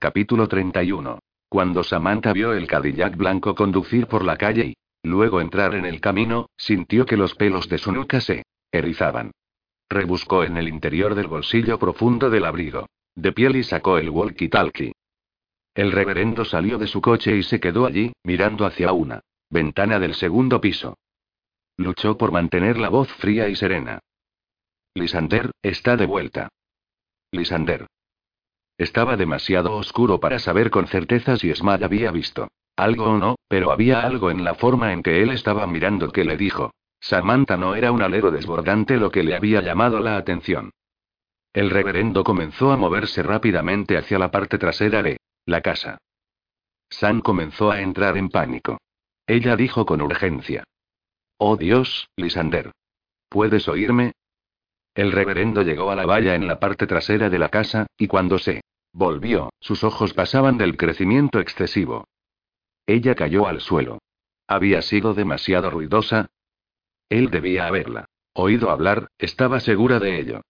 Capítulo 31. Cuando Samantha vio el Cadillac blanco conducir por la calle y, luego entrar en el camino, sintió que los pelos de su nuca se erizaban. Rebuscó en el interior del bolsillo profundo del abrigo de piel y sacó el walkie-talkie. El reverendo salió de su coche y se quedó allí, mirando hacia una ventana del segundo piso. Luchó por mantener la voz fría y serena. Lisander, está de vuelta. Lisander. Estaba demasiado oscuro para saber con certeza si Smile había visto algo o no, pero había algo en la forma en que él estaba mirando que le dijo. Samantha no era un alero desbordante lo que le había llamado la atención. El reverendo comenzó a moverse rápidamente hacia la parte trasera de la casa. Sam comenzó a entrar en pánico. Ella dijo con urgencia. Oh Dios, Lisander. ¿Puedes oírme? El reverendo llegó a la valla en la parte trasera de la casa, y cuando se volvió, sus ojos pasaban del crecimiento excesivo. Ella cayó al suelo. Había sido demasiado ruidosa. Él debía haberla oído hablar, estaba segura de ello.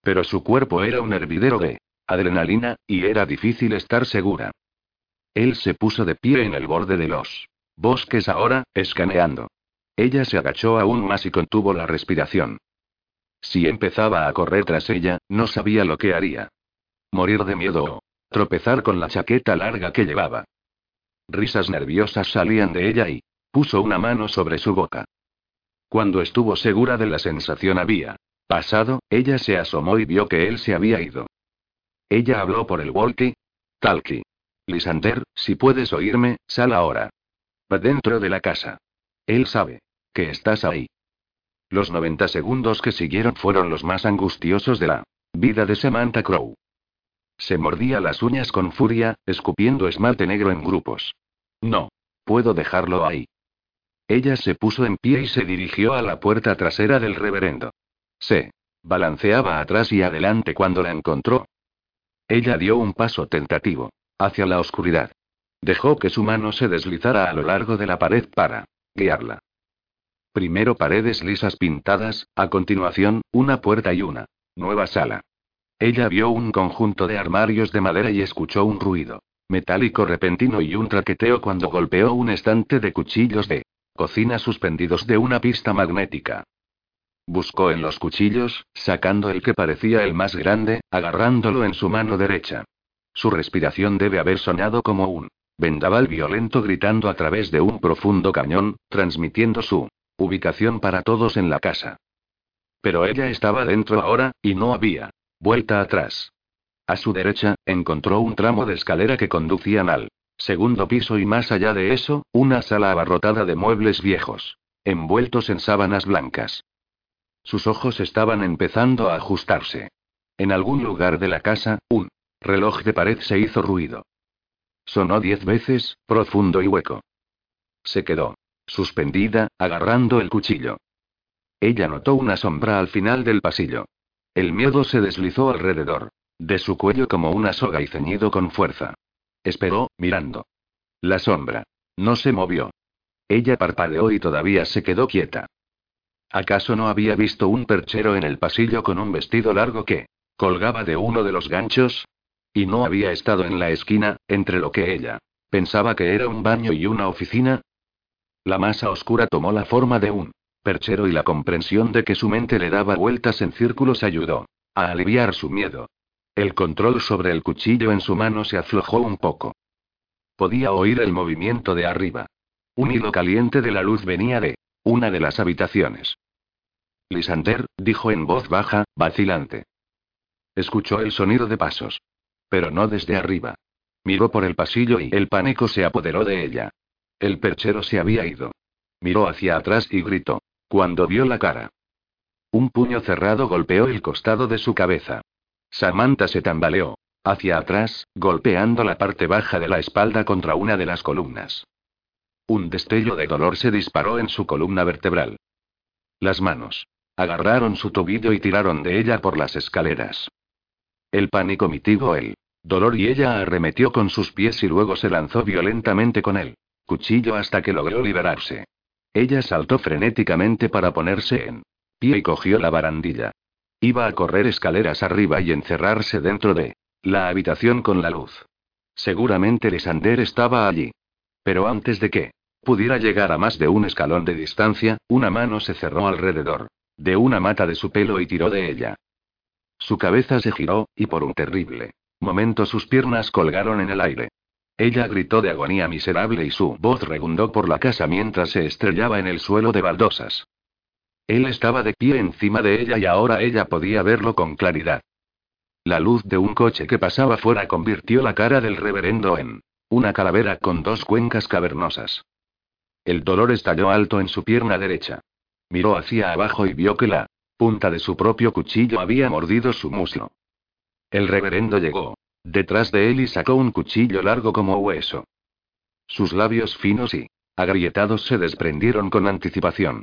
Pero su cuerpo era un hervidero de adrenalina, y era difícil estar segura. Él se puso de pie en el borde de los bosques ahora, escaneando. Ella se agachó aún más y contuvo la respiración. Si empezaba a correr tras ella, no sabía lo que haría. Morir de miedo o tropezar con la chaqueta larga que llevaba. Risas nerviosas salían de ella y puso una mano sobre su boca. Cuando estuvo segura de la sensación había pasado, ella se asomó y vio que él se había ido. Ella habló por el walkie. Talkie. Lisander, si puedes oírme, sal ahora. Va dentro de la casa. Él sabe que estás ahí. Los 90 segundos que siguieron fueron los más angustiosos de la vida de Samantha Crow. Se mordía las uñas con furia, escupiendo esmalte negro en grupos. No. Puedo dejarlo ahí. Ella se puso en pie y se dirigió a la puerta trasera del reverendo. Se balanceaba atrás y adelante cuando la encontró. Ella dio un paso tentativo, hacia la oscuridad. Dejó que su mano se deslizara a lo largo de la pared para guiarla. Primero paredes lisas pintadas, a continuación, una puerta y una nueva sala. Ella vio un conjunto de armarios de madera y escuchó un ruido metálico repentino y un traqueteo cuando golpeó un estante de cuchillos de cocina suspendidos de una pista magnética. Buscó en los cuchillos, sacando el que parecía el más grande, agarrándolo en su mano derecha. Su respiración debe haber sonado como un vendaval violento gritando a través de un profundo cañón, transmitiendo su ubicación para todos en la casa. Pero ella estaba dentro ahora, y no había vuelta atrás. A su derecha, encontró un tramo de escalera que conducían al segundo piso y más allá de eso, una sala abarrotada de muebles viejos, envueltos en sábanas blancas. Sus ojos estaban empezando a ajustarse. En algún lugar de la casa, un reloj de pared se hizo ruido. Sonó diez veces, profundo y hueco. Se quedó suspendida, agarrando el cuchillo. Ella notó una sombra al final del pasillo. El miedo se deslizó alrededor de su cuello como una soga y ceñido con fuerza. Esperó, mirando. La sombra no se movió. Ella parpadeó y todavía se quedó quieta. ¿Acaso no había visto un perchero en el pasillo con un vestido largo que colgaba de uno de los ganchos? Y no había estado en la esquina, entre lo que ella pensaba que era un baño y una oficina. La masa oscura tomó la forma de un perchero y la comprensión de que su mente le daba vueltas en círculos ayudó a aliviar su miedo. El control sobre el cuchillo en su mano se aflojó un poco. Podía oír el movimiento de arriba. Un hilo caliente de la luz venía de una de las habitaciones. Lisander, dijo en voz baja, vacilante. Escuchó el sonido de pasos. Pero no desde arriba. Miró por el pasillo y el pánico se apoderó de ella. El perchero se había ido. Miró hacia atrás y gritó. Cuando vio la cara. Un puño cerrado golpeó el costado de su cabeza. Samantha se tambaleó. hacia atrás, golpeando la parte baja de la espalda contra una de las columnas. Un destello de dolor se disparó en su columna vertebral. Las manos. Agarraron su tobillo y tiraron de ella por las escaleras. El pánico mitigó el dolor y ella arremetió con sus pies y luego se lanzó violentamente con él cuchillo hasta que logró liberarse. Ella saltó frenéticamente para ponerse en pie y cogió la barandilla. Iba a correr escaleras arriba y encerrarse dentro de la habitación con la luz. Seguramente Lisander estaba allí. Pero antes de que pudiera llegar a más de un escalón de distancia, una mano se cerró alrededor de una mata de su pelo y tiró de ella. Su cabeza se giró, y por un terrible momento sus piernas colgaron en el aire. Ella gritó de agonía miserable y su voz regundó por la casa mientras se estrellaba en el suelo de baldosas. Él estaba de pie encima de ella y ahora ella podía verlo con claridad. La luz de un coche que pasaba fuera convirtió la cara del reverendo en una calavera con dos cuencas cavernosas. El dolor estalló alto en su pierna derecha. Miró hacia abajo y vio que la punta de su propio cuchillo había mordido su muslo. El reverendo llegó detrás de él y sacó un cuchillo largo como hueso. Sus labios finos y agrietados se desprendieron con anticipación.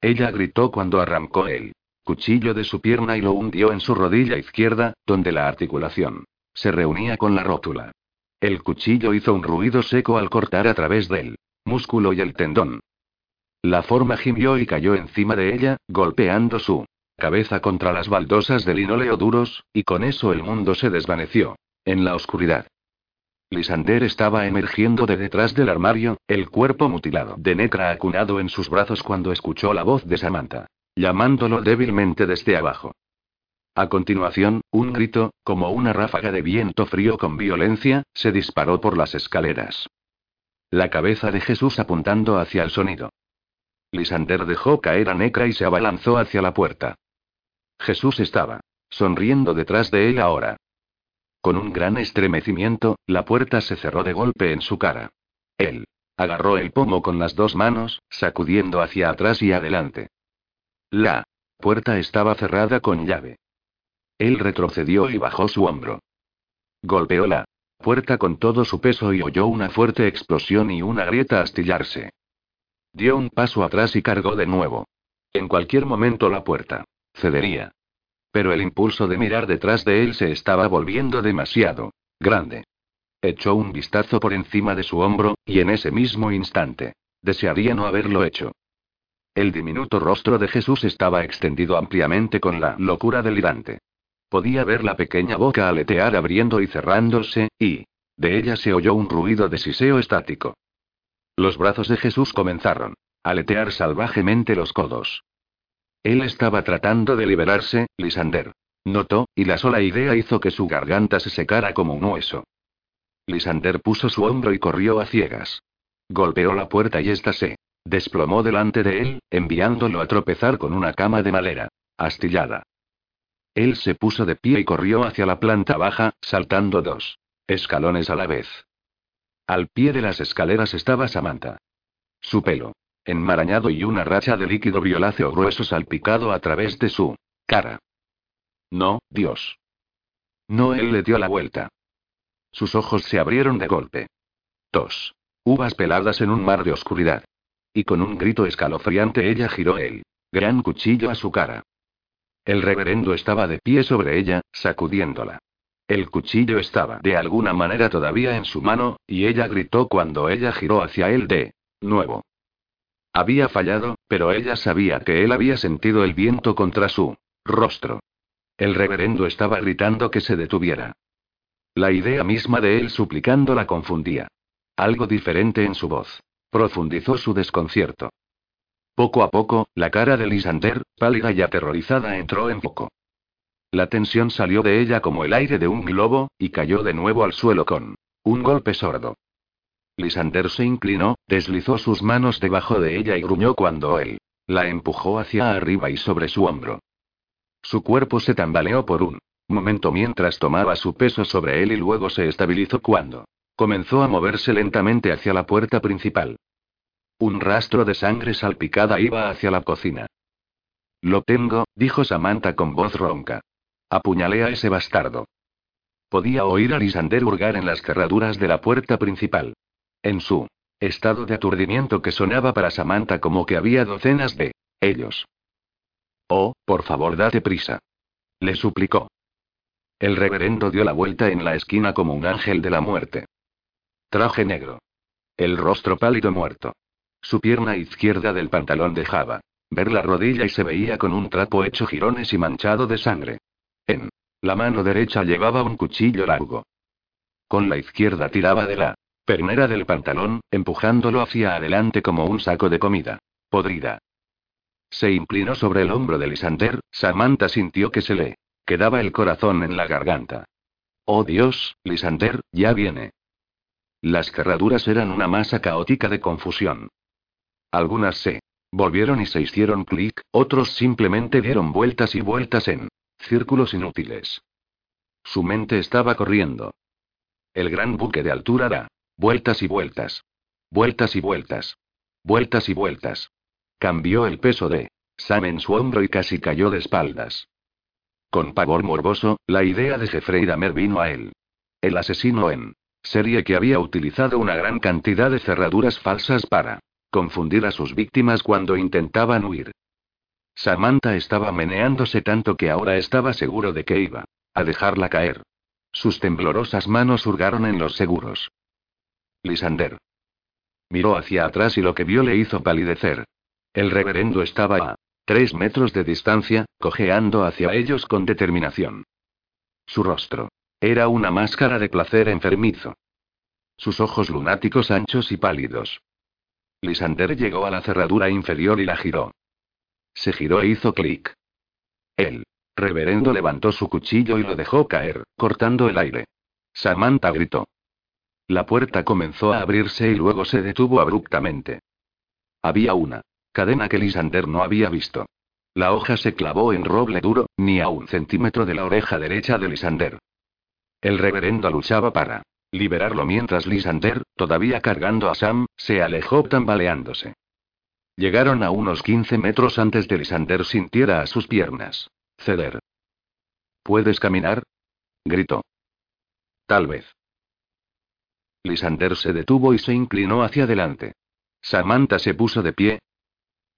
Ella gritó cuando arrancó el cuchillo de su pierna y lo hundió en su rodilla izquierda, donde la articulación se reunía con la rótula. El cuchillo hizo un ruido seco al cortar a través del músculo y el tendón. La forma gimió y cayó encima de ella, golpeando su cabeza contra las baldosas de linóleo duros, y con eso el mundo se desvaneció. En la oscuridad. Lisander estaba emergiendo de detrás del armario, el cuerpo mutilado de Necra acunado en sus brazos cuando escuchó la voz de Samantha, llamándolo débilmente desde abajo. A continuación, un grito, como una ráfaga de viento frío con violencia, se disparó por las escaleras. La cabeza de Jesús apuntando hacia el sonido. Lisander dejó caer a Necra y se abalanzó hacia la puerta. Jesús estaba sonriendo detrás de él ahora. Con un gran estremecimiento, la puerta se cerró de golpe en su cara. Él agarró el pomo con las dos manos, sacudiendo hacia atrás y adelante. La puerta estaba cerrada con llave. Él retrocedió y bajó su hombro. Golpeó la puerta con todo su peso y oyó una fuerte explosión y una grieta astillarse. Dio un paso atrás y cargó de nuevo. En cualquier momento la puerta cedería. Pero el impulso de mirar detrás de él se estaba volviendo demasiado grande. Echó un vistazo por encima de su hombro, y en ese mismo instante, desearía no haberlo hecho. El diminuto rostro de Jesús estaba extendido ampliamente con la locura delirante. Podía ver la pequeña boca aletear abriendo y cerrándose, y de ella se oyó un ruido de siseo estático. Los brazos de Jesús comenzaron a aletear salvajemente los codos. Él estaba tratando de liberarse, Lisander. Notó, y la sola idea hizo que su garganta se secara como un hueso. Lisander puso su hombro y corrió a ciegas. Golpeó la puerta y ésta se desplomó delante de él, enviándolo a tropezar con una cama de madera, astillada. Él se puso de pie y corrió hacia la planta baja, saltando dos escalones a la vez. Al pie de las escaleras estaba Samantha. Su pelo enmarañado y una racha de líquido violáceo grueso salpicado a través de su cara. No, Dios. No, él le dio la vuelta. Sus ojos se abrieron de golpe. Tos. Uvas peladas en un mar de oscuridad. Y con un grito escalofriante ella giró el gran cuchillo a su cara. El reverendo estaba de pie sobre ella, sacudiéndola. El cuchillo estaba de alguna manera todavía en su mano, y ella gritó cuando ella giró hacia él de nuevo. Había fallado, pero ella sabía que él había sentido el viento contra su rostro. El reverendo estaba gritando que se detuviera. La idea misma de él suplicando la confundía. Algo diferente en su voz. Profundizó su desconcierto. Poco a poco, la cara de Lisander, pálida y aterrorizada, entró en foco. La tensión salió de ella como el aire de un globo, y cayó de nuevo al suelo con un golpe sordo. Lisander se inclinó, deslizó sus manos debajo de ella y gruñó cuando él la empujó hacia arriba y sobre su hombro. Su cuerpo se tambaleó por un momento mientras tomaba su peso sobre él y luego se estabilizó cuando comenzó a moverse lentamente hacia la puerta principal. Un rastro de sangre salpicada iba hacia la cocina. Lo tengo, dijo Samantha con voz ronca. Apuñalé a ese bastardo. Podía oír a Lisander hurgar en las cerraduras de la puerta principal. En su estado de aturdimiento que sonaba para Samantha como que había docenas de ellos. Oh, por favor, date prisa. Le suplicó. El reverendo dio la vuelta en la esquina como un ángel de la muerte. Traje negro. El rostro pálido muerto. Su pierna izquierda del pantalón dejaba ver la rodilla y se veía con un trapo hecho jirones y manchado de sangre. En la mano derecha llevaba un cuchillo largo. Con la izquierda tiraba de la pernera del pantalón, empujándolo hacia adelante como un saco de comida. Podrida. Se inclinó sobre el hombro de Lisander, Samantha sintió que se le quedaba el corazón en la garganta. Oh Dios, Lisander, ya viene. Las cerraduras eran una masa caótica de confusión. Algunas se volvieron y se hicieron clic, otros simplemente dieron vueltas y vueltas en Círculos inútiles. Su mente estaba corriendo. El gran buque de altura da. Vueltas y vueltas. Vueltas y vueltas. Vueltas y vueltas. Cambió el peso de Sam en su hombro y casi cayó de espaldas. Con pavor morboso, la idea de Jeffrey Dahmer vino a él. El asesino en serie que había utilizado una gran cantidad de cerraduras falsas para confundir a sus víctimas cuando intentaban huir. Samantha estaba meneándose tanto que ahora estaba seguro de que iba a dejarla caer. Sus temblorosas manos hurgaron en los seguros. Lisander. Miró hacia atrás y lo que vio le hizo palidecer. El reverendo estaba a tres metros de distancia, cojeando hacia ellos con determinación. Su rostro era una máscara de placer enfermizo. Sus ojos lunáticos anchos y pálidos. Lisander llegó a la cerradura inferior y la giró. Se giró e hizo clic. El reverendo levantó su cuchillo y lo dejó caer, cortando el aire. Samantha gritó. La puerta comenzó a abrirse y luego se detuvo abruptamente. Había una cadena que Lisander no había visto. La hoja se clavó en roble duro, ni a un centímetro de la oreja derecha de Lisander. El reverendo luchaba para liberarlo mientras Lisander, todavía cargando a Sam, se alejó tambaleándose. Llegaron a unos 15 metros antes de Lisander sintiera a sus piernas ceder. ¿Puedes caminar? gritó. Tal vez. Lisander se detuvo y se inclinó hacia adelante. Samantha se puso de pie.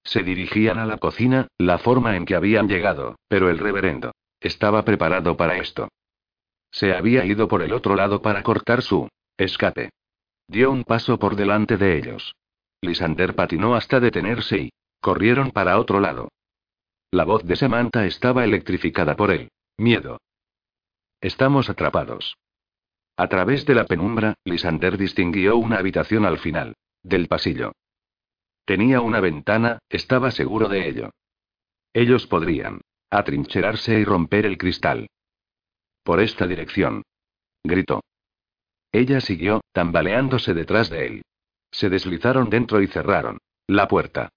Se dirigían a la cocina, la forma en que habían llegado, pero el reverendo estaba preparado para esto. Se había ido por el otro lado para cortar su escape. Dio un paso por delante de ellos. Lisander patinó hasta detenerse y corrieron para otro lado. La voz de Samantha estaba electrificada por el miedo. Estamos atrapados. A través de la penumbra, Lisander distinguió una habitación al final del pasillo. Tenía una ventana, estaba seguro de ello. Ellos podrían atrincherarse y romper el cristal. Por esta dirección. Gritó. Ella siguió, tambaleándose detrás de él. Se deslizaron dentro y cerraron la puerta.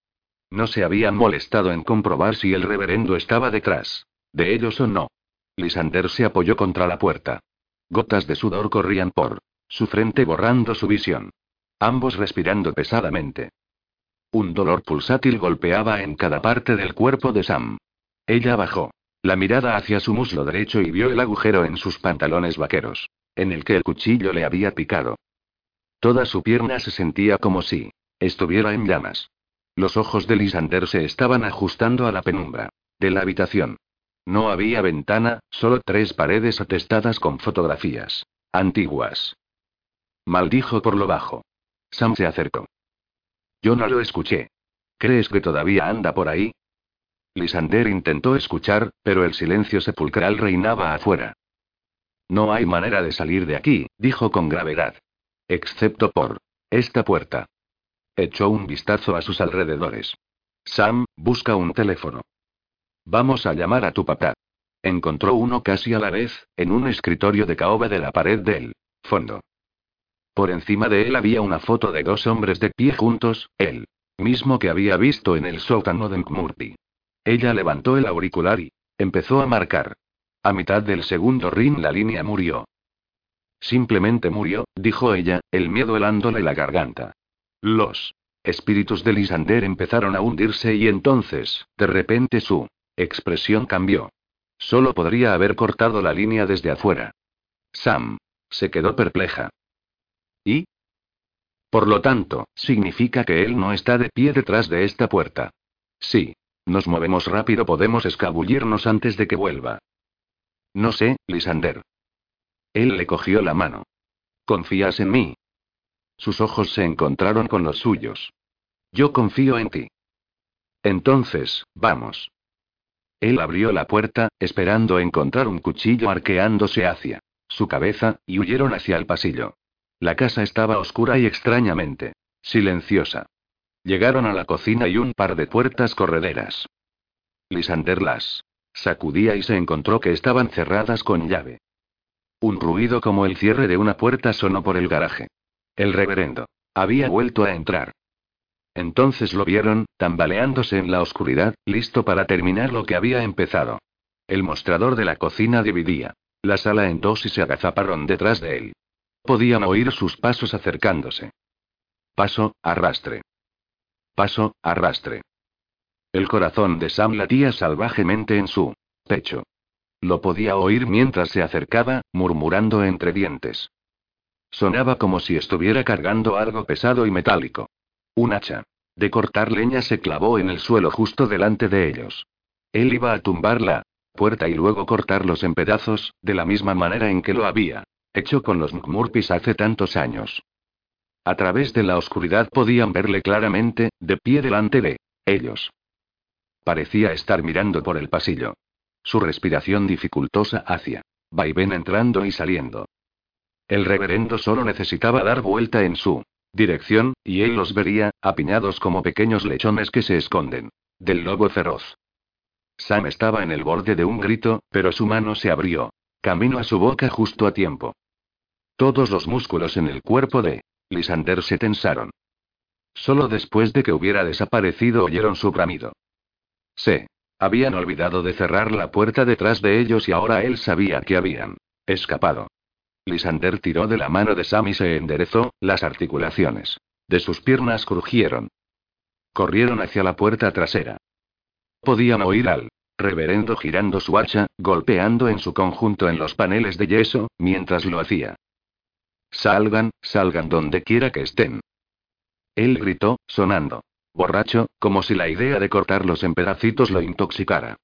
No se habían molestado en comprobar si el reverendo estaba detrás de ellos o no. Lisander se apoyó contra la puerta. Gotas de sudor corrían por su frente borrando su visión. Ambos respirando pesadamente. Un dolor pulsátil golpeaba en cada parte del cuerpo de Sam. Ella bajó la mirada hacia su muslo derecho y vio el agujero en sus pantalones vaqueros, en el que el cuchillo le había picado. Toda su pierna se sentía como si estuviera en llamas. Los ojos de Lisander se estaban ajustando a la penumbra de la habitación. No había ventana, solo tres paredes atestadas con fotografías antiguas. Maldijo por lo bajo. Sam se acercó. Yo no lo escuché. ¿Crees que todavía anda por ahí? Lisander intentó escuchar, pero el silencio sepulcral reinaba afuera. No hay manera de salir de aquí, dijo con gravedad. Excepto por esta puerta. Echó un vistazo a sus alrededores. Sam, busca un teléfono. Vamos a llamar a tu papá. Encontró uno casi a la vez, en un escritorio de caoba de la pared del fondo. Por encima de él había una foto de dos hombres de pie juntos, él mismo que había visto en el sótano de McMurphy. Ella levantó el auricular y empezó a marcar. A mitad del segundo ring la línea murió. Simplemente murió, dijo ella, el miedo helándole la garganta. Los espíritus de Lisander empezaron a hundirse y entonces, de repente su expresión cambió. Solo podría haber cortado la línea desde afuera. Sam. Se quedó perpleja. ¿Y? Por lo tanto, significa que él no está de pie detrás de esta puerta. Sí. Nos movemos rápido, podemos escabullirnos antes de que vuelva. No sé, Lisander. Él le cogió la mano. ¿Confías en mí? Sus ojos se encontraron con los suyos. Yo confío en ti. Entonces, vamos. Él abrió la puerta, esperando encontrar un cuchillo arqueándose hacia su cabeza, y huyeron hacia el pasillo. La casa estaba oscura y extrañamente silenciosa. Llegaron a la cocina y un par de puertas correderas. Lisander las sacudía y se encontró que estaban cerradas con llave. Un ruido como el cierre de una puerta sonó por el garaje. El reverendo había vuelto a entrar. Entonces lo vieron, tambaleándose en la oscuridad, listo para terminar lo que había empezado. El mostrador de la cocina dividía la sala en dos y se agazaparon detrás de él. Podían oír sus pasos acercándose. Paso, arrastre. Paso, arrastre. El corazón de Sam latía salvajemente en su pecho. Lo podía oír mientras se acercaba, murmurando entre dientes. Sonaba como si estuviera cargando algo pesado y metálico. Un hacha. De cortar leña se clavó en el suelo justo delante de ellos. Él iba a tumbar la puerta y luego cortarlos en pedazos, de la misma manera en que lo había hecho con los Murpis hace tantos años. A través de la oscuridad podían verle claramente, de pie delante de ellos. Parecía estar mirando por el pasillo. Su respiración dificultosa hacia vaivén entrando y saliendo. El reverendo solo necesitaba dar vuelta en su dirección, y él los vería, apiñados como pequeños lechones que se esconden. Del lobo feroz. Sam estaba en el borde de un grito, pero su mano se abrió. Camino a su boca justo a tiempo. Todos los músculos en el cuerpo de Lisander se tensaron. Solo después de que hubiera desaparecido oyeron su bramido. Se habían olvidado de cerrar la puerta detrás de ellos y ahora él sabía que habían escapado. Lisander tiró de la mano de Sam y se enderezó, las articulaciones de sus piernas crujieron. Corrieron hacia la puerta trasera. Podían oír al reverendo girando su hacha, golpeando en su conjunto en los paneles de yeso, mientras lo hacía. Salgan, salgan donde quiera que estén. Él gritó, sonando. Borracho, como si la idea de cortarlos en pedacitos lo intoxicara.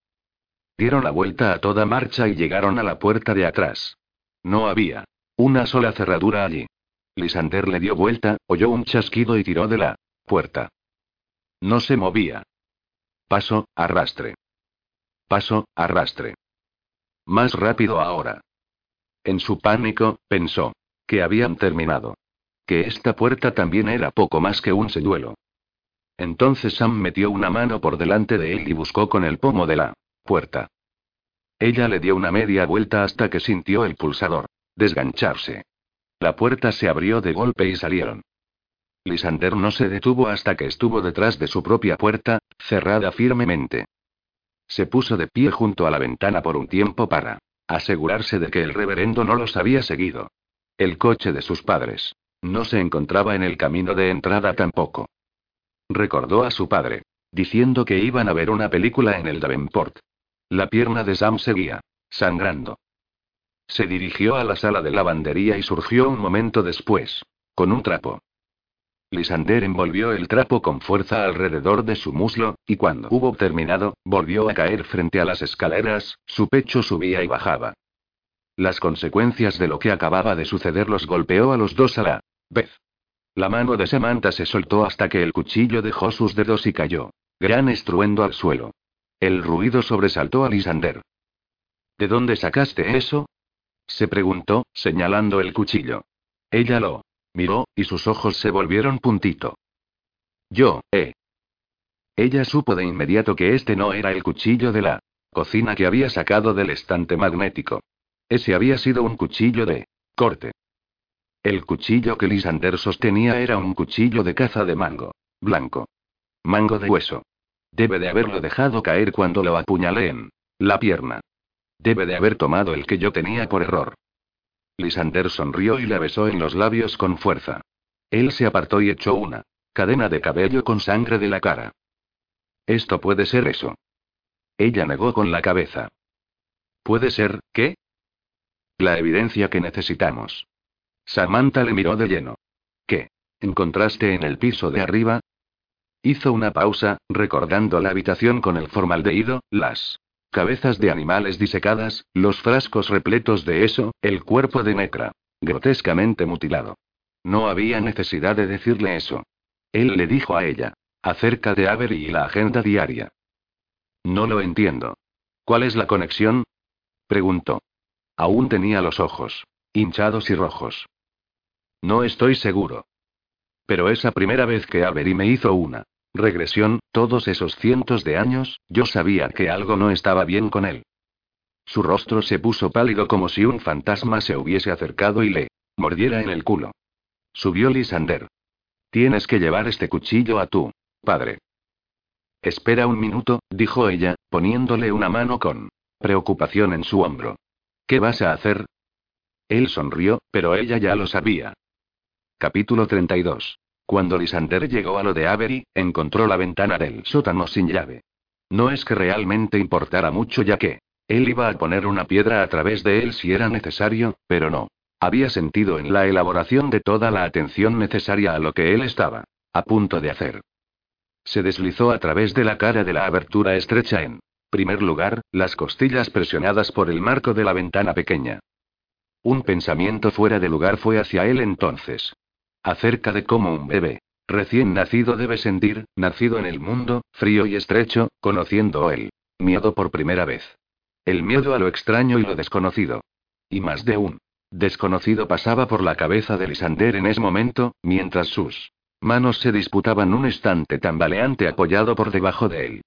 Dieron la vuelta a toda marcha y llegaron a la puerta de atrás. No había una sola cerradura allí. Lisander le dio vuelta, oyó un chasquido y tiró de la puerta. No se movía. Paso, arrastre. Paso, arrastre. Más rápido ahora. En su pánico, pensó. Que habían terminado. Que esta puerta también era poco más que un señuelo. Entonces Sam metió una mano por delante de él y buscó con el pomo de la puerta. Ella le dio una media vuelta hasta que sintió el pulsador. Desgancharse. La puerta se abrió de golpe y salieron. Lisander no se detuvo hasta que estuvo detrás de su propia puerta, cerrada firmemente. Se puso de pie junto a la ventana por un tiempo para asegurarse de que el reverendo no los había seguido. El coche de sus padres no se encontraba en el camino de entrada tampoco. Recordó a su padre, diciendo que iban a ver una película en el Davenport. La pierna de Sam seguía sangrando. Se dirigió a la sala de lavandería y surgió un momento después. Con un trapo. Lisander envolvió el trapo con fuerza alrededor de su muslo, y cuando hubo terminado, volvió a caer frente a las escaleras, su pecho subía y bajaba. Las consecuencias de lo que acababa de suceder los golpeó a los dos a la vez. La mano de Samantha se soltó hasta que el cuchillo dejó sus dedos y cayó. Gran estruendo al suelo. El ruido sobresaltó a Lisander. ¿De dónde sacaste eso? Se preguntó, señalando el cuchillo. Ella lo miró, y sus ojos se volvieron puntito. Yo, eh. Ella supo de inmediato que este no era el cuchillo de la cocina que había sacado del estante magnético. Ese había sido un cuchillo de corte. El cuchillo que Lisander sostenía era un cuchillo de caza de mango. Blanco. Mango de hueso. Debe de haberlo dejado caer cuando lo apuñalé en la pierna. Debe de haber tomado el que yo tenía por error. Lisander sonrió y la besó en los labios con fuerza. Él se apartó y echó una cadena de cabello con sangre de la cara. Esto puede ser eso. Ella negó con la cabeza. ¿Puede ser, qué? La evidencia que necesitamos. Samantha le miró de lleno. ¿Qué? ¿Encontraste en el piso de arriba? Hizo una pausa, recordando la habitación con el formaldehído, las cabezas de animales disecadas, los frascos repletos de eso, el cuerpo de Necra, grotescamente mutilado. No había necesidad de decirle eso. Él le dijo a ella, acerca de Avery y la agenda diaria. No lo entiendo. ¿Cuál es la conexión? preguntó. Aún tenía los ojos hinchados y rojos. No estoy seguro. Pero esa primera vez que Avery me hizo una regresión, todos esos cientos de años, yo sabía que algo no estaba bien con él. Su rostro se puso pálido como si un fantasma se hubiese acercado y le mordiera en el culo. Subió Lisander. Tienes que llevar este cuchillo a tu padre. Espera un minuto, dijo ella, poniéndole una mano con preocupación en su hombro. ¿Qué vas a hacer? Él sonrió, pero ella ya lo sabía. Capítulo 32. Cuando Lisander llegó a lo de Avery, encontró la ventana del sótano sin llave. No es que realmente importara mucho ya que él iba a poner una piedra a través de él si era necesario, pero no. Había sentido en la elaboración de toda la atención necesaria a lo que él estaba a punto de hacer. Se deslizó a través de la cara de la abertura estrecha en primer lugar, las costillas presionadas por el marco de la ventana pequeña. Un pensamiento fuera de lugar fue hacia él entonces. Acerca de cómo un bebé recién nacido debe sentir, nacido en el mundo, frío y estrecho, conociendo el miedo por primera vez. El miedo a lo extraño y lo desconocido. Y más de un desconocido pasaba por la cabeza de Lisander en ese momento, mientras sus manos se disputaban un estante tambaleante apoyado por debajo de él.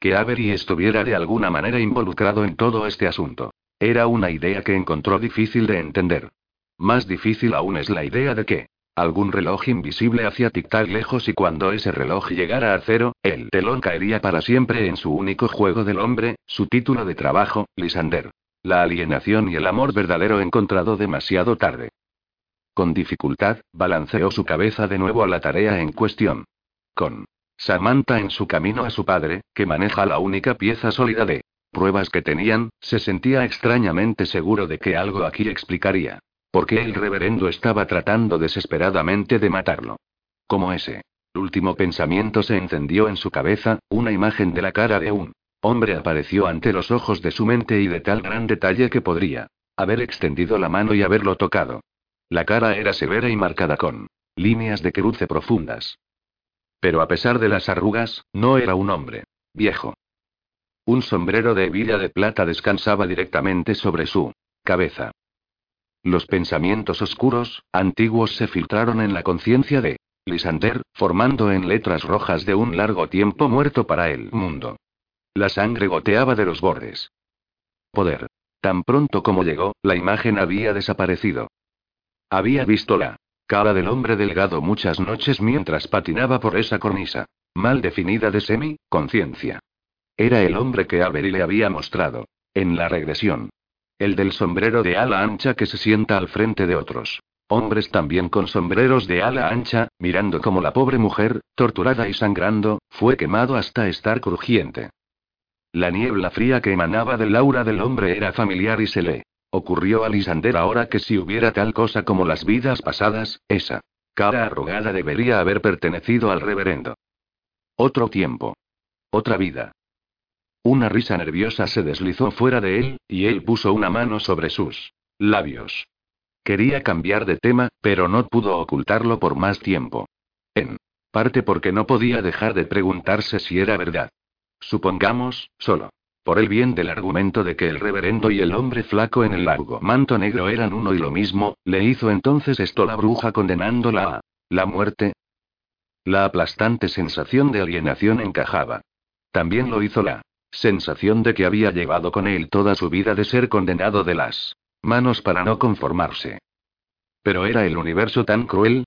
Que Avery estuviera de alguna manera involucrado en todo este asunto. Era una idea que encontró difícil de entender. Más difícil aún es la idea de que, Algún reloj invisible hacía tic-tac lejos y cuando ese reloj llegara a cero, el telón caería para siempre en su único juego del hombre, su título de trabajo, Lisander. La alienación y el amor verdadero encontrado demasiado tarde. Con dificultad, balanceó su cabeza de nuevo a la tarea en cuestión. Con Samantha en su camino a su padre, que maneja la única pieza sólida de pruebas que tenían, se sentía extrañamente seguro de que algo aquí explicaría. Porque el reverendo estaba tratando desesperadamente de matarlo. Como ese último pensamiento se encendió en su cabeza, una imagen de la cara de un hombre apareció ante los ojos de su mente y de tal gran detalle que podría haber extendido la mano y haberlo tocado. La cara era severa y marcada con líneas de cruce profundas. Pero a pesar de las arrugas, no era un hombre viejo. Un sombrero de hebilla de plata descansaba directamente sobre su cabeza. Los pensamientos oscuros, antiguos se filtraron en la conciencia de Lisander, formando en letras rojas de un largo tiempo muerto para el mundo. La sangre goteaba de los bordes. Poder. Tan pronto como llegó, la imagen había desaparecido. Había visto la cara del hombre delgado muchas noches mientras patinaba por esa cornisa, mal definida de semi-conciencia. Era el hombre que Avery le había mostrado. En la regresión. El del sombrero de ala ancha que se sienta al frente de otros. Hombres también con sombreros de ala ancha, mirando como la pobre mujer, torturada y sangrando, fue quemado hasta estar crujiente. La niebla fría que emanaba del aura del hombre era familiar y se le ocurrió a Lisander ahora que si hubiera tal cosa como las vidas pasadas, esa cara arrugada debería haber pertenecido al reverendo. Otro tiempo. Otra vida. Una risa nerviosa se deslizó fuera de él, y él puso una mano sobre sus labios. Quería cambiar de tema, pero no pudo ocultarlo por más tiempo. En parte porque no podía dejar de preguntarse si era verdad. Supongamos, solo. Por el bien del argumento de que el reverendo y el hombre flaco en el largo manto negro eran uno y lo mismo, ¿le hizo entonces esto la bruja condenándola a la muerte? La aplastante sensación de alienación encajaba. También lo hizo la Sensación de que había llevado con él toda su vida de ser condenado de las manos para no conformarse. Pero era el universo tan cruel.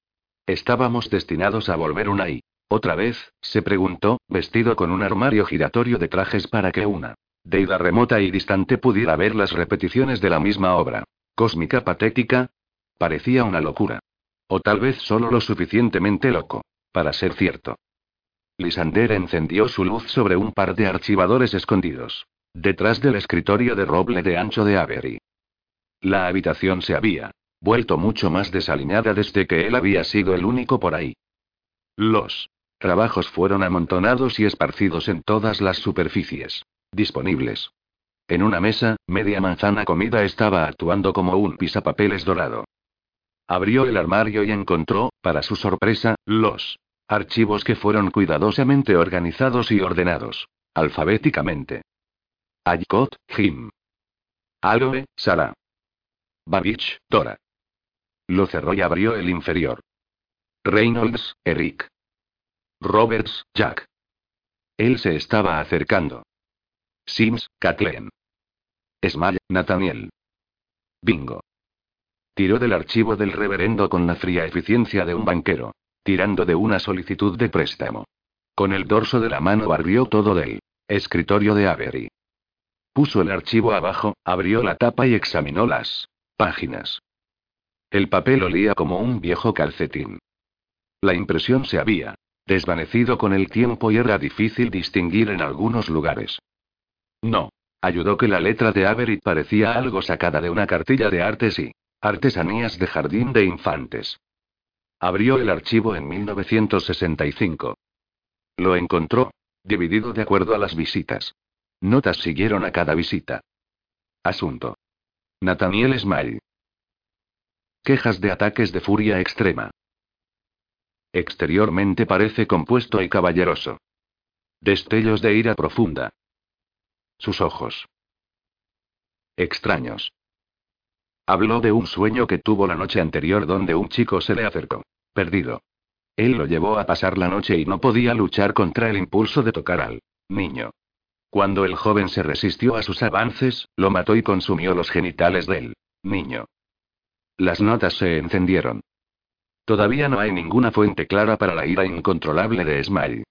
Estábamos destinados a volver una y otra vez, se preguntó, vestido con un armario giratorio de trajes para que una deida remota y distante pudiera ver las repeticiones de la misma obra. Cósmica patética. Parecía una locura. O tal vez solo lo suficientemente loco. Para ser cierto. Lisander encendió su luz sobre un par de archivadores escondidos. Detrás del escritorio de roble de ancho de Avery. La habitación se había vuelto mucho más desaliñada desde que él había sido el único por ahí. Los trabajos fueron amontonados y esparcidos en todas las superficies disponibles. En una mesa, media manzana comida estaba actuando como un pisapapeles dorado. Abrió el armario y encontró, para su sorpresa, los archivos que fueron cuidadosamente organizados y ordenados alfabéticamente. Aycott, Jim. Aloe, Sara. Babich, Dora. Lo cerró y abrió el inferior. Reynolds, Eric. Roberts, Jack. Él se estaba acercando. Sims, Kathleen. Smile, Nathaniel. Bingo. Tiró del archivo del reverendo con la fría eficiencia de un banquero, tirando de una solicitud de préstamo. Con el dorso de la mano barrió todo del escritorio de Avery. Puso el archivo abajo, abrió la tapa y examinó las páginas. El papel olía como un viejo calcetín. La impresión se había desvanecido con el tiempo y era difícil distinguir en algunos lugares. No. Ayudó que la letra de Avery parecía algo sacada de una cartilla de artes y artesanías de jardín de infantes. Abrió el archivo en 1965. Lo encontró, dividido de acuerdo a las visitas. Notas siguieron a cada visita. Asunto. Nathaniel Smile. Quejas de ataques de furia extrema. Exteriormente parece compuesto y caballeroso. Destellos de ira profunda. Sus ojos. Extraños. Habló de un sueño que tuvo la noche anterior donde un chico se le acercó. Perdido. Él lo llevó a pasar la noche y no podía luchar contra el impulso de tocar al niño. Cuando el joven se resistió a sus avances, lo mató y consumió los genitales del niño. Las notas se encendieron. Todavía no hay ninguna fuente clara para la ira incontrolable de Smile.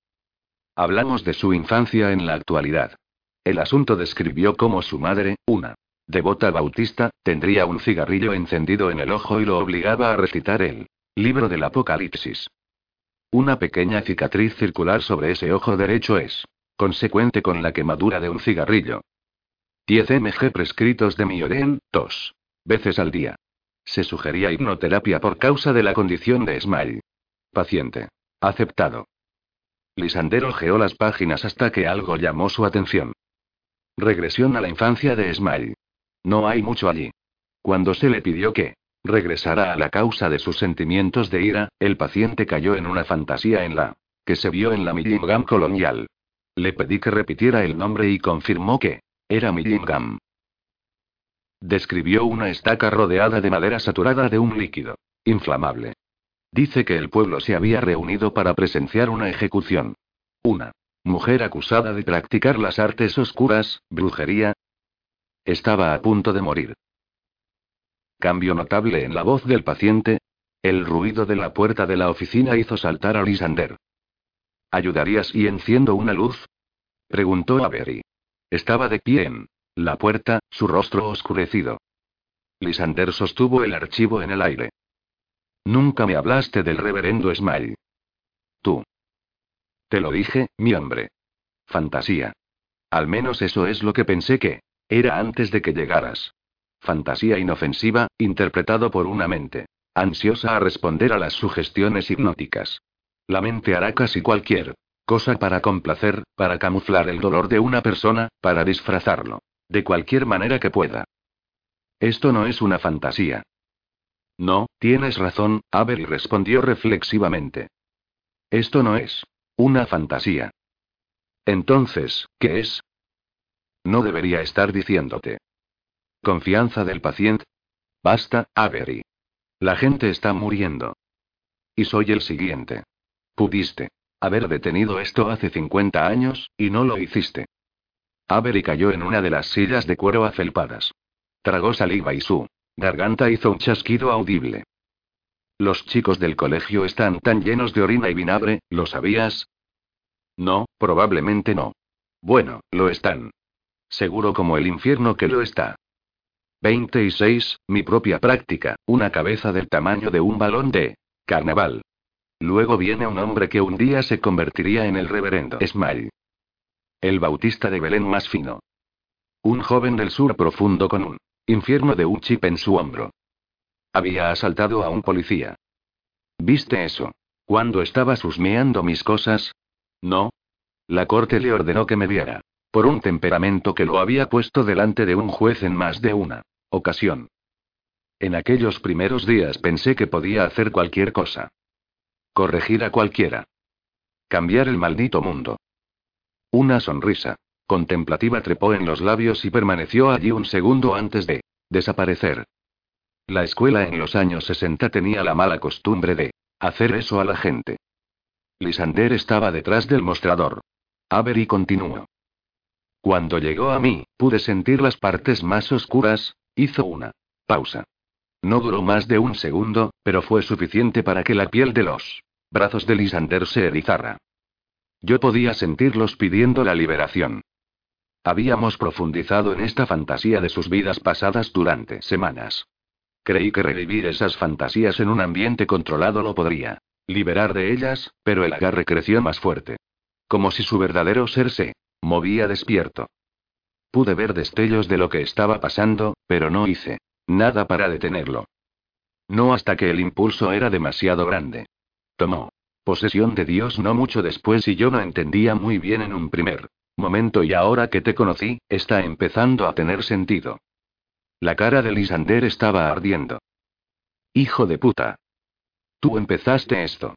Hablamos de su infancia en la actualidad. El asunto describió cómo su madre, una devota bautista, tendría un cigarrillo encendido en el ojo y lo obligaba a recitar el libro del Apocalipsis. Una pequeña cicatriz circular sobre ese ojo derecho es consecuente con la quemadura de un cigarrillo. 10 mg prescritos de Mioren, dos veces al día. Se sugería hipnoterapia por causa de la condición de Smile. Paciente. Aceptado. Lisander ojeó las páginas hasta que algo llamó su atención. Regresión a la infancia de Smile. No hay mucho allí. Cuando se le pidió que regresara a la causa de sus sentimientos de ira, el paciente cayó en una fantasía en la que se vio en la Millingham colonial. Le pedí que repitiera el nombre y confirmó que era Millingham. Describió una estaca rodeada de madera saturada de un líquido inflamable. Dice que el pueblo se había reunido para presenciar una ejecución. Una mujer acusada de practicar las artes oscuras, brujería. Estaba a punto de morir. Cambio notable en la voz del paciente. El ruido de la puerta de la oficina hizo saltar a Lisander. ¿Ayudarías si enciendo una luz? Preguntó Avery. Estaba de pie en la puerta, su rostro oscurecido. Lisander sostuvo el archivo en el aire. Nunca me hablaste del reverendo Smile. Tú. Te lo dije, mi hombre. Fantasía. Al menos eso es lo que pensé que era antes de que llegaras. Fantasía inofensiva, interpretado por una mente ansiosa a responder a las sugestiones hipnóticas. La mente hará casi cualquier cosa para complacer, para camuflar el dolor de una persona, para disfrazarlo. De cualquier manera que pueda. Esto no es una fantasía. No, tienes razón, Avery respondió reflexivamente. Esto no es una fantasía. Entonces, ¿qué es? No debería estar diciéndote. Confianza del paciente. Basta, Avery. La gente está muriendo. Y soy el siguiente. Pudiste haber detenido esto hace 50 años, y no lo hiciste. Avery cayó en una de las sillas de cuero afelpadas. Tragó saliva y su garganta hizo un chasquido audible. Los chicos del colegio están tan llenos de orina y vinagre, ¿lo sabías? No, probablemente no. Bueno, lo están. Seguro como el infierno que lo está. 26, mi propia práctica, una cabeza del tamaño de un balón de carnaval. Luego viene un hombre que un día se convertiría en el reverendo Smile. El bautista de Belén más fino. Un joven del sur profundo con un infierno de un chip en su hombro. Había asaltado a un policía. ¿Viste eso? Cuando estabas husmeando mis cosas? No. La corte le ordenó que me viera. Por un temperamento que lo había puesto delante de un juez en más de una ocasión. En aquellos primeros días pensé que podía hacer cualquier cosa. Corregir a cualquiera. Cambiar el maldito mundo. Una sonrisa contemplativa trepó en los labios y permaneció allí un segundo antes de desaparecer. La escuela en los años 60 tenía la mala costumbre de hacer eso a la gente. Lisander estaba detrás del mostrador. Avery continuó. Cuando llegó a mí, pude sentir las partes más oscuras, hizo una pausa. No duró más de un segundo, pero fue suficiente para que la piel de los brazos de Lisander se erizara. Yo podía sentirlos pidiendo la liberación. Habíamos profundizado en esta fantasía de sus vidas pasadas durante semanas. Creí que revivir esas fantasías en un ambiente controlado lo podría liberar de ellas, pero el agarre creció más fuerte. Como si su verdadero ser se movía despierto. Pude ver destellos de lo que estaba pasando, pero no hice nada para detenerlo. No hasta que el impulso era demasiado grande. Tomó posesión de Dios no mucho después y yo no entendía muy bien en un primer momento y ahora que te conocí, está empezando a tener sentido. La cara de Lisander estaba ardiendo. Hijo de puta. Tú empezaste esto.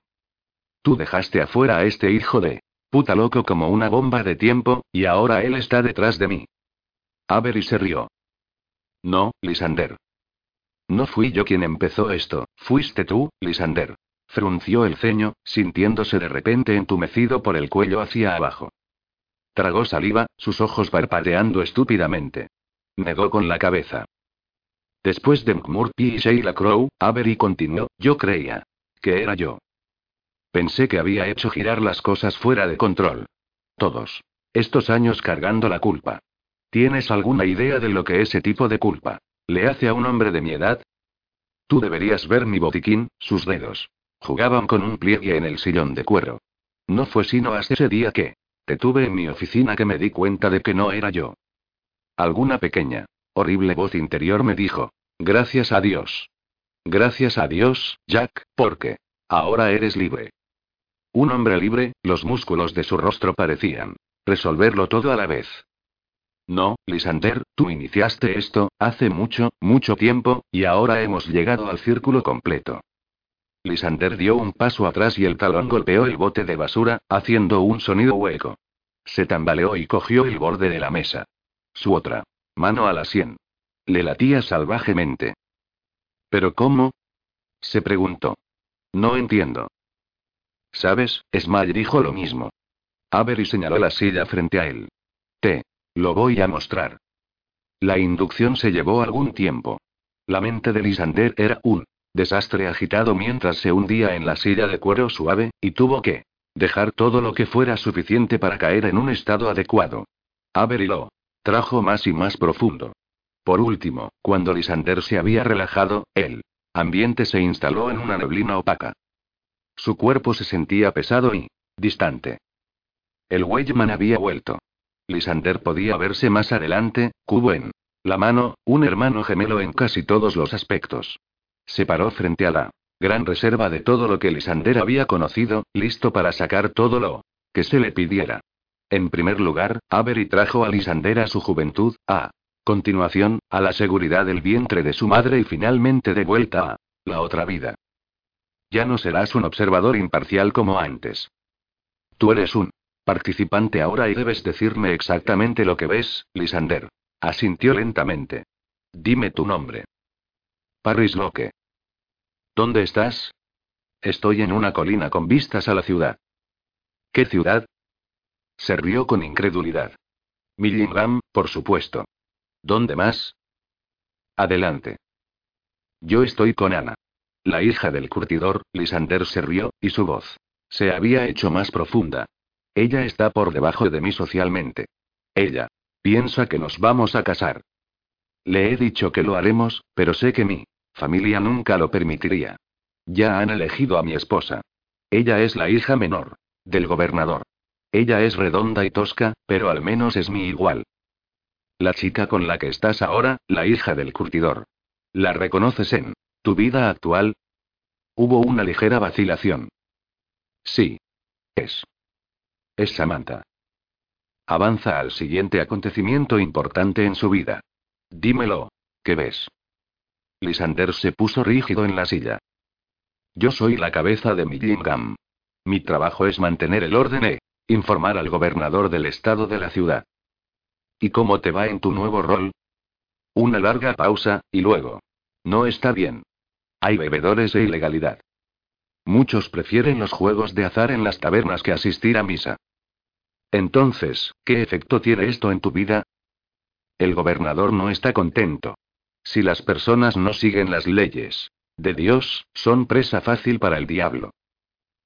Tú dejaste afuera a este hijo de puta loco como una bomba de tiempo, y ahora él está detrás de mí. Avery se rió. No, Lisander. No fui yo quien empezó esto, fuiste tú, Lisander. Frunció el ceño, sintiéndose de repente entumecido por el cuello hacia abajo. Tragó saliva, sus ojos parpadeando estúpidamente. Negó con la cabeza. Después de McMurphy y Sheila Crow, Avery continuó, yo creía. Que era yo. Pensé que había hecho girar las cosas fuera de control. Todos. Estos años cargando la culpa. ¿Tienes alguna idea de lo que ese tipo de culpa le hace a un hombre de mi edad? Tú deberías ver mi botiquín, sus dedos. Jugaban con un pliegue en el sillón de cuero. No fue sino hasta ese día que, te tuve en mi oficina que me di cuenta de que no era yo. Alguna pequeña, horrible voz interior me dijo, gracias a Dios. Gracias a Dios, Jack, porque ahora eres libre. Un hombre libre, los músculos de su rostro parecían resolverlo todo a la vez. No, Lisander, tú iniciaste esto, hace mucho, mucho tiempo, y ahora hemos llegado al círculo completo. Lisander dio un paso atrás y el talón golpeó el bote de basura, haciendo un sonido hueco. Se tambaleó y cogió el borde de la mesa. Su otra mano a la sien. Le latía salvajemente. ¿Pero cómo? se preguntó. No entiendo. ¿Sabes? Smile dijo lo mismo. Avery señaló la silla frente a él. Te lo voy a mostrar. La inducción se llevó algún tiempo. La mente de Lisander era un desastre agitado mientras se hundía en la silla de cuero suave, y tuvo que dejar todo lo que fuera suficiente para caer en un estado adecuado. Avery lo trajo más y más profundo. Por último, cuando Lisander se había relajado, el ambiente se instaló en una neblina opaca. Su cuerpo se sentía pesado y distante. El Weyman había vuelto. Lisander podía verse más adelante, cubo en la mano, un hermano gemelo en casi todos los aspectos. Se paró frente a la gran reserva de todo lo que Lisander había conocido, listo para sacar todo lo que se le pidiera. En primer lugar, Avery trajo a Lisander a su juventud, a continuación, a la seguridad del vientre de su madre y finalmente de vuelta a la otra vida. Ya no serás un observador imparcial como antes. Tú eres un participante ahora y debes decirme exactamente lo que ves, Lisander. Asintió lentamente. Dime tu nombre. Paris Locke. ¿Dónde estás? Estoy en una colina con vistas a la ciudad. ¿Qué ciudad? Se rió con incredulidad. Millingham, por supuesto. ¿Dónde más? Adelante. Yo estoy con Ana. La hija del curtidor, Lisander se rió, y su voz se había hecho más profunda. Ella está por debajo de mí socialmente. Ella piensa que nos vamos a casar. Le he dicho que lo haremos, pero sé que mi Familia nunca lo permitiría. Ya han elegido a mi esposa. Ella es la hija menor. Del gobernador. Ella es redonda y tosca, pero al menos es mi igual. La chica con la que estás ahora, la hija del curtidor. ¿La reconoces en tu vida actual? Hubo una ligera vacilación. Sí. Es. Es Samantha. Avanza al siguiente acontecimiento importante en su vida. Dímelo. ¿Qué ves? Lisander se puso rígido en la silla. Yo soy la cabeza de Millingham. Mi trabajo es mantener el orden e informar al gobernador del estado de la ciudad. ¿Y cómo te va en tu nuevo rol? Una larga pausa, y luego. No está bien. Hay bebedores e ilegalidad. Muchos prefieren los juegos de azar en las tabernas que asistir a misa. Entonces, ¿qué efecto tiene esto en tu vida? El gobernador no está contento. Si las personas no siguen las leyes de Dios, son presa fácil para el diablo.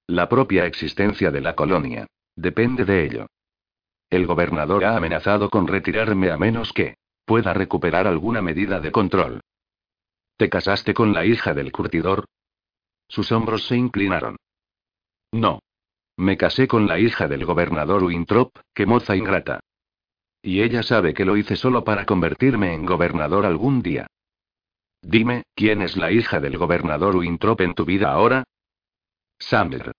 La propia existencia de la colonia depende de ello. El gobernador ha amenazado con retirarme a menos que pueda recuperar alguna medida de control. ¿Te casaste con la hija del curtidor? Sus hombros se inclinaron. No. Me casé con la hija del gobernador Winthrop, que moza ingrata. Y ella sabe que lo hice solo para convertirme en gobernador algún día. Dime, ¿quién es la hija del gobernador Winthrop en tu vida ahora? Summer.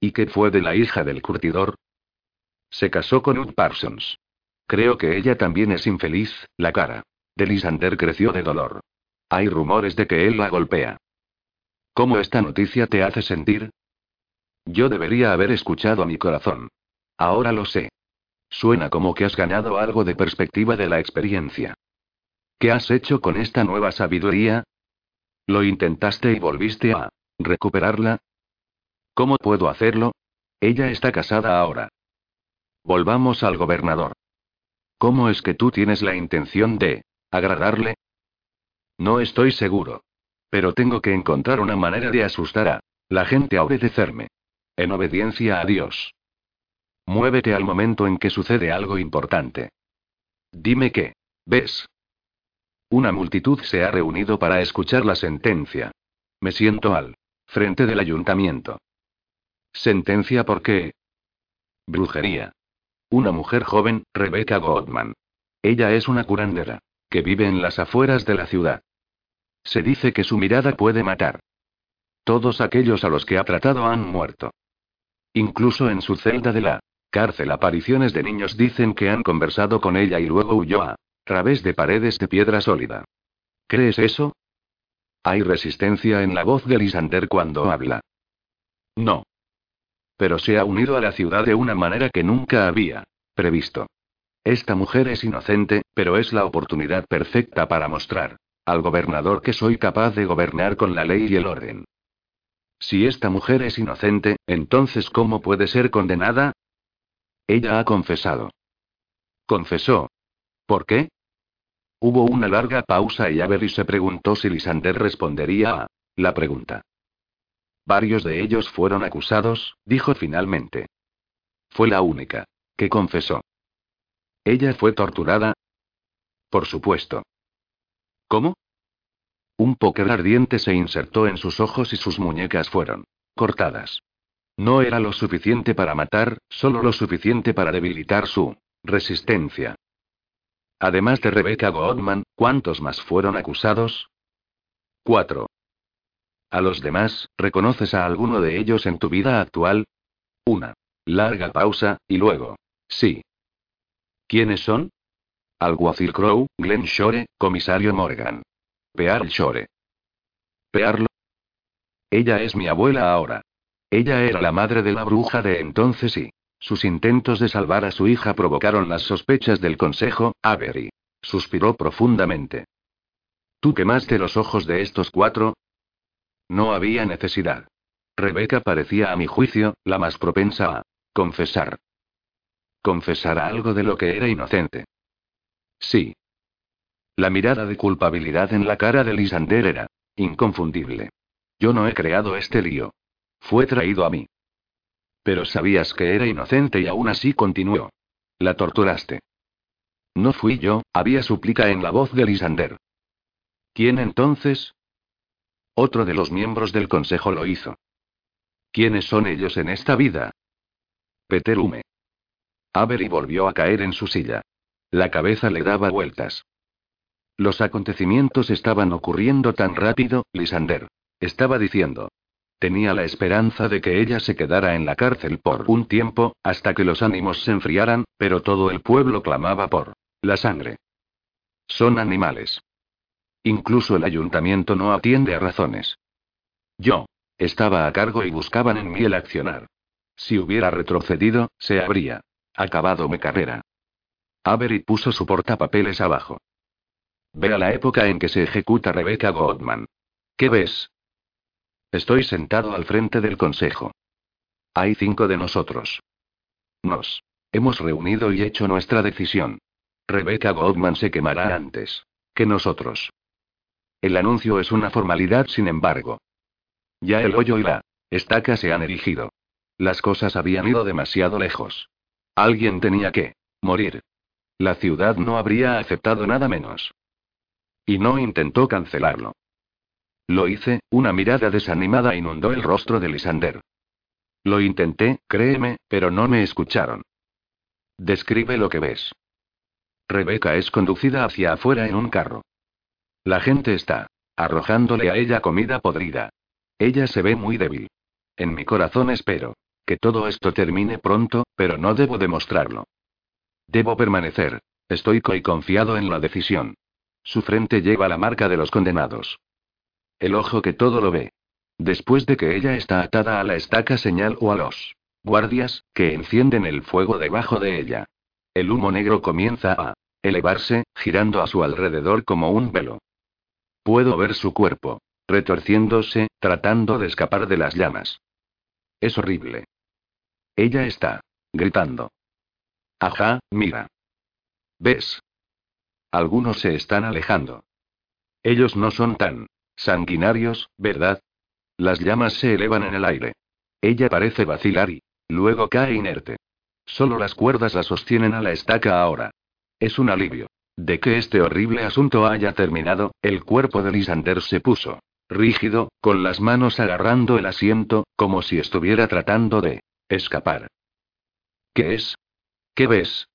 ¿Y qué fue de la hija del curtidor? Se casó con Ud Parsons. Creo que ella también es infeliz, la cara de Lisander creció de dolor. Hay rumores de que él la golpea. ¿Cómo esta noticia te hace sentir? Yo debería haber escuchado a mi corazón. Ahora lo sé. Suena como que has ganado algo de perspectiva de la experiencia. ¿Qué has hecho con esta nueva sabiduría? ¿Lo intentaste y volviste a recuperarla? ¿Cómo puedo hacerlo? Ella está casada ahora. Volvamos al gobernador. ¿Cómo es que tú tienes la intención de agradarle? No estoy seguro. Pero tengo que encontrar una manera de asustar a la gente a obedecerme. En obediencia a Dios. Muévete al momento en que sucede algo importante. Dime qué. ¿Ves? Una multitud se ha reunido para escuchar la sentencia. Me siento al frente del ayuntamiento. ¿Sentencia por qué? Brujería. Una mujer joven, Rebecca Goldman. Ella es una curandera, que vive en las afueras de la ciudad. Se dice que su mirada puede matar. Todos aquellos a los que ha tratado han muerto. Incluso en su celda de la Cárcel. Apariciones de niños dicen que han conversado con ella y luego huyó a través de paredes de piedra sólida. ¿Crees eso? Hay resistencia en la voz de Lisander cuando habla. No. Pero se ha unido a la ciudad de una manera que nunca había previsto. Esta mujer es inocente, pero es la oportunidad perfecta para mostrar al gobernador que soy capaz de gobernar con la ley y el orden. Si esta mujer es inocente, entonces ¿cómo puede ser condenada? Ella ha confesado. Confesó. ¿Por qué? Hubo una larga pausa y Avery se preguntó si Lisander respondería a la pregunta. Varios de ellos fueron acusados, dijo finalmente. Fue la única que confesó. ¿Ella fue torturada? Por supuesto. ¿Cómo? Un póker ardiente se insertó en sus ojos y sus muñecas fueron cortadas. No era lo suficiente para matar, solo lo suficiente para debilitar su resistencia. Además de Rebecca Goldman, ¿cuántos más fueron acusados? Cuatro. ¿A los demás, reconoces a alguno de ellos en tu vida actual? Una larga pausa, y luego. Sí. ¿Quiénes son? Alguacil Crow, Glenn Shore, comisario Morgan. Pearl Shore. ¿Pearlo? Ella es mi abuela ahora. Ella era la madre de la bruja de entonces y sus intentos de salvar a su hija provocaron las sospechas del consejo, Avery. Suspiró profundamente. ¿Tú quemaste los ojos de estos cuatro? No había necesidad. Rebeca parecía, a mi juicio, la más propensa a confesar. Confesar algo de lo que era inocente. Sí. La mirada de culpabilidad en la cara de Lisander era inconfundible. Yo no he creado este lío. Fue traído a mí. Pero sabías que era inocente y aún así continuó. La torturaste. No fui yo, había súplica en la voz de Lisander. ¿Quién entonces? Otro de los miembros del consejo lo hizo. ¿Quiénes son ellos en esta vida? Peter Hume. Avery volvió a caer en su silla. La cabeza le daba vueltas. Los acontecimientos estaban ocurriendo tan rápido, Lisander. Estaba diciendo. Tenía la esperanza de que ella se quedara en la cárcel por un tiempo, hasta que los ánimos se enfriaran, pero todo el pueblo clamaba por la sangre. Son animales. Incluso el ayuntamiento no atiende a razones. Yo. Estaba a cargo y buscaban en mí el accionar. Si hubiera retrocedido, se habría acabado mi carrera. Avery puso su portapapeles abajo. Ve a la época en que se ejecuta Rebecca Goldman. ¿Qué ves? Estoy sentado al frente del consejo. Hay cinco de nosotros. Nos hemos reunido y hecho nuestra decisión. Rebecca Goldman se quemará antes que nosotros. El anuncio es una formalidad, sin embargo. Ya el hoyo y la estaca se han erigido. Las cosas habían ido demasiado lejos. Alguien tenía que morir. La ciudad no habría aceptado nada menos. Y no intentó cancelarlo. Lo hice, una mirada desanimada inundó el rostro de Lisander. Lo intenté, créeme, pero no me escucharon. Describe lo que ves. Rebeca es conducida hacia afuera en un carro. La gente está arrojándole a ella comida podrida. Ella se ve muy débil. En mi corazón espero que todo esto termine pronto, pero no debo demostrarlo. Debo permanecer. Estoy y confiado en la decisión. Su frente lleva la marca de los condenados. El ojo que todo lo ve. Después de que ella está atada a la estaca señal o a los guardias, que encienden el fuego debajo de ella. El humo negro comienza a elevarse, girando a su alrededor como un velo. Puedo ver su cuerpo, retorciéndose, tratando de escapar de las llamas. Es horrible. Ella está gritando. Ajá, mira. ¿Ves? Algunos se están alejando. Ellos no son tan sanguinarios, ¿verdad? Las llamas se elevan en el aire. Ella parece vacilar y luego cae inerte. Solo las cuerdas la sostienen a la estaca ahora. Es un alivio. De que este horrible asunto haya terminado, el cuerpo de Lisander se puso rígido, con las manos agarrando el asiento, como si estuviera tratando de escapar. ¿Qué es? ¿Qué ves?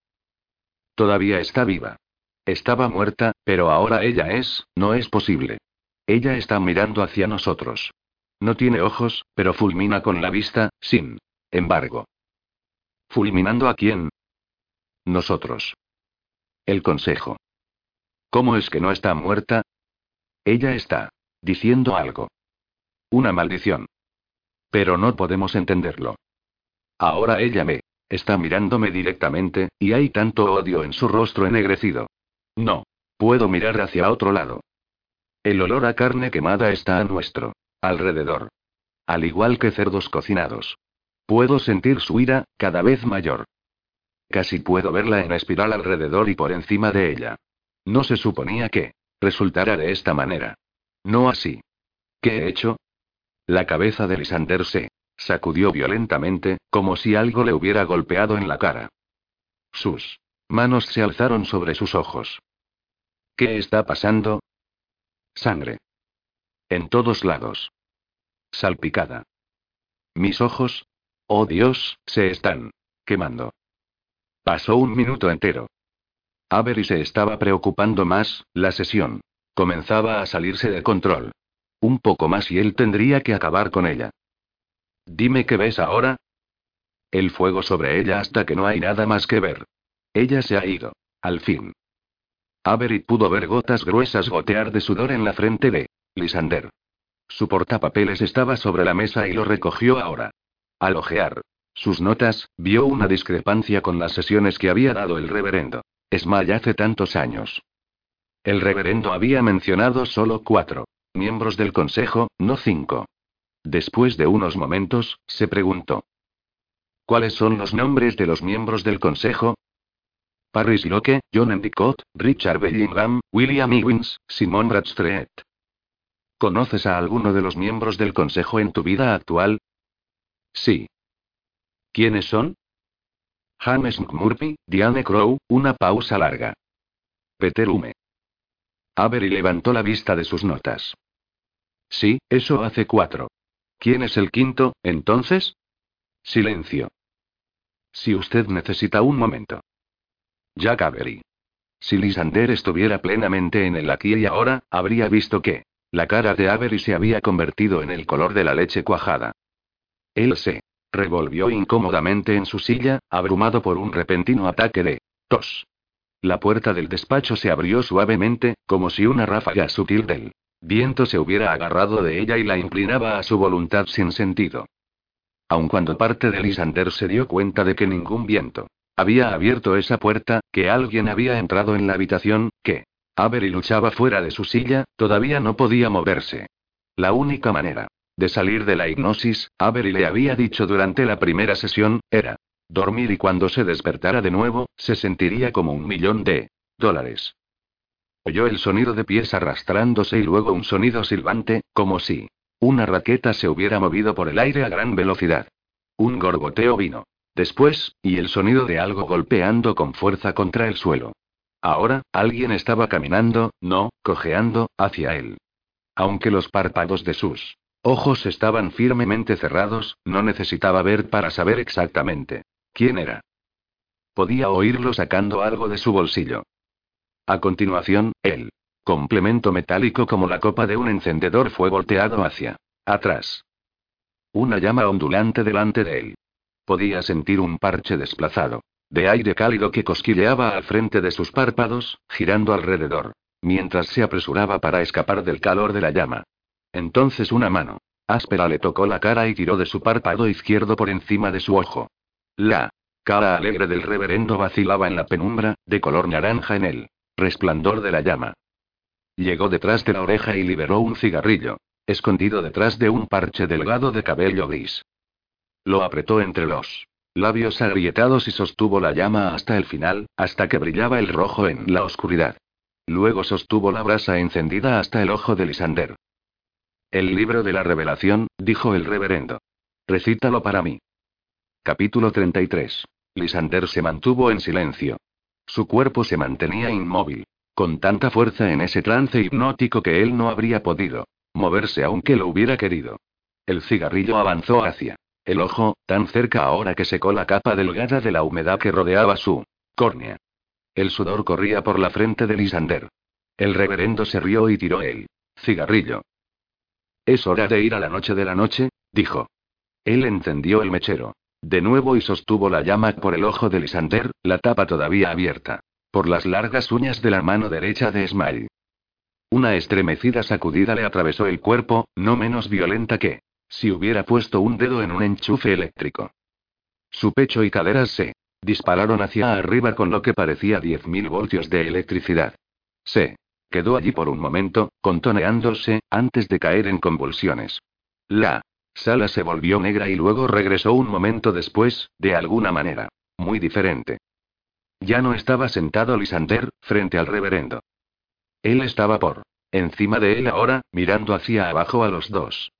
Todavía está viva. Estaba muerta, pero ahora ella es, no es posible. Ella está mirando hacia nosotros. No tiene ojos, pero fulmina con la vista, sin embargo. ¿Fulminando a quién? Nosotros. El consejo. ¿Cómo es que no está muerta? Ella está diciendo algo. Una maldición. Pero no podemos entenderlo. Ahora ella me está mirándome directamente, y hay tanto odio en su rostro ennegrecido. No. Puedo mirar hacia otro lado. El olor a carne quemada está a nuestro alrededor. Al igual que cerdos cocinados. Puedo sentir su ira, cada vez mayor. Casi puedo verla en espiral alrededor y por encima de ella. No se suponía que resultara de esta manera. No así. ¿Qué he hecho? La cabeza de Lisander se sacudió violentamente, como si algo le hubiera golpeado en la cara. Sus manos se alzaron sobre sus ojos. ¿Qué está pasando? Sangre. En todos lados. Salpicada. Mis ojos. Oh Dios, se están quemando. Pasó un minuto entero. Avery se estaba preocupando más, la sesión comenzaba a salirse de control. Un poco más y él tendría que acabar con ella. Dime qué ves ahora. El fuego sobre ella hasta que no hay nada más que ver. Ella se ha ido. Al fin. Avery pudo ver gotas gruesas gotear de sudor en la frente de Lisander. Su portapapeles estaba sobre la mesa y lo recogió ahora. Al ojear sus notas, vio una discrepancia con las sesiones que había dado el reverendo. Small hace tantos años. El reverendo había mencionado solo cuatro miembros del consejo, no cinco. Después de unos momentos, se preguntó. ¿Cuáles son los nombres de los miembros del consejo? Paris Locke, John Endicott, Richard Bellingham, William Ewins, Simon Bradstreet. ¿Conoces a alguno de los miembros del Consejo en tu vida actual? Sí. ¿Quiénes son? James McMurphy, Diane Crow, una pausa larga. Peter Hume. Avery levantó la vista de sus notas. Sí, eso hace cuatro. ¿Quién es el quinto, entonces? Silencio. Si usted necesita un momento. Jack Avery. Si Lisander estuviera plenamente en el aquí y ahora, habría visto que la cara de Avery se había convertido en el color de la leche cuajada. Él se revolvió incómodamente en su silla, abrumado por un repentino ataque de tos. La puerta del despacho se abrió suavemente, como si una ráfaga sutil del viento se hubiera agarrado de ella y la inclinaba a su voluntad sin sentido. Aun cuando parte de Lisander se dio cuenta de que ningún viento había abierto esa puerta, que alguien había entrado en la habitación, que Avery luchaba fuera de su silla, todavía no podía moverse. La única manera de salir de la hipnosis, Avery le había dicho durante la primera sesión, era dormir y cuando se despertara de nuevo, se sentiría como un millón de dólares. Oyó el sonido de pies arrastrándose y luego un sonido silbante, como si una raqueta se hubiera movido por el aire a gran velocidad. Un gorgoteo vino. Después, y el sonido de algo golpeando con fuerza contra el suelo. Ahora, alguien estaba caminando, no, cojeando, hacia él. Aunque los párpados de sus ojos estaban firmemente cerrados, no necesitaba ver para saber exactamente quién era. Podía oírlo sacando algo de su bolsillo. A continuación, el complemento metálico como la copa de un encendedor fue volteado hacia atrás. Una llama ondulante delante de él. Podía sentir un parche desplazado, de aire cálido que cosquilleaba al frente de sus párpados, girando alrededor, mientras se apresuraba para escapar del calor de la llama. Entonces una mano áspera le tocó la cara y tiró de su párpado izquierdo por encima de su ojo. La cara alegre del reverendo vacilaba en la penumbra, de color naranja en el resplandor de la llama. Llegó detrás de la oreja y liberó un cigarrillo, escondido detrás de un parche delgado de cabello gris. Lo apretó entre los labios agrietados y sostuvo la llama hasta el final, hasta que brillaba el rojo en la oscuridad. Luego sostuvo la brasa encendida hasta el ojo de Lisander. El libro de la revelación, dijo el reverendo. Recítalo para mí. Capítulo 33. Lisander se mantuvo en silencio. Su cuerpo se mantenía inmóvil, con tanta fuerza en ese trance hipnótico que él no habría podido moverse aunque lo hubiera querido. El cigarrillo avanzó hacia el ojo, tan cerca ahora que secó la capa delgada de la humedad que rodeaba su córnea. El sudor corría por la frente de Lisander. El reverendo se rió y tiró el cigarrillo. Es hora de ir a la noche de la noche, dijo. Él encendió el mechero. De nuevo y sostuvo la llama por el ojo de Lisander, la tapa todavía abierta. Por las largas uñas de la mano derecha de Smile. Una estremecida sacudida le atravesó el cuerpo, no menos violenta que si hubiera puesto un dedo en un enchufe eléctrico. Su pecho y caderas se dispararon hacia arriba con lo que parecía 10.000 voltios de electricidad. Se quedó allí por un momento, contoneándose, antes de caer en convulsiones. La sala se volvió negra y luego regresó un momento después, de alguna manera. Muy diferente. Ya no estaba sentado Lisander, frente al reverendo. Él estaba por encima de él ahora, mirando hacia abajo a los dos.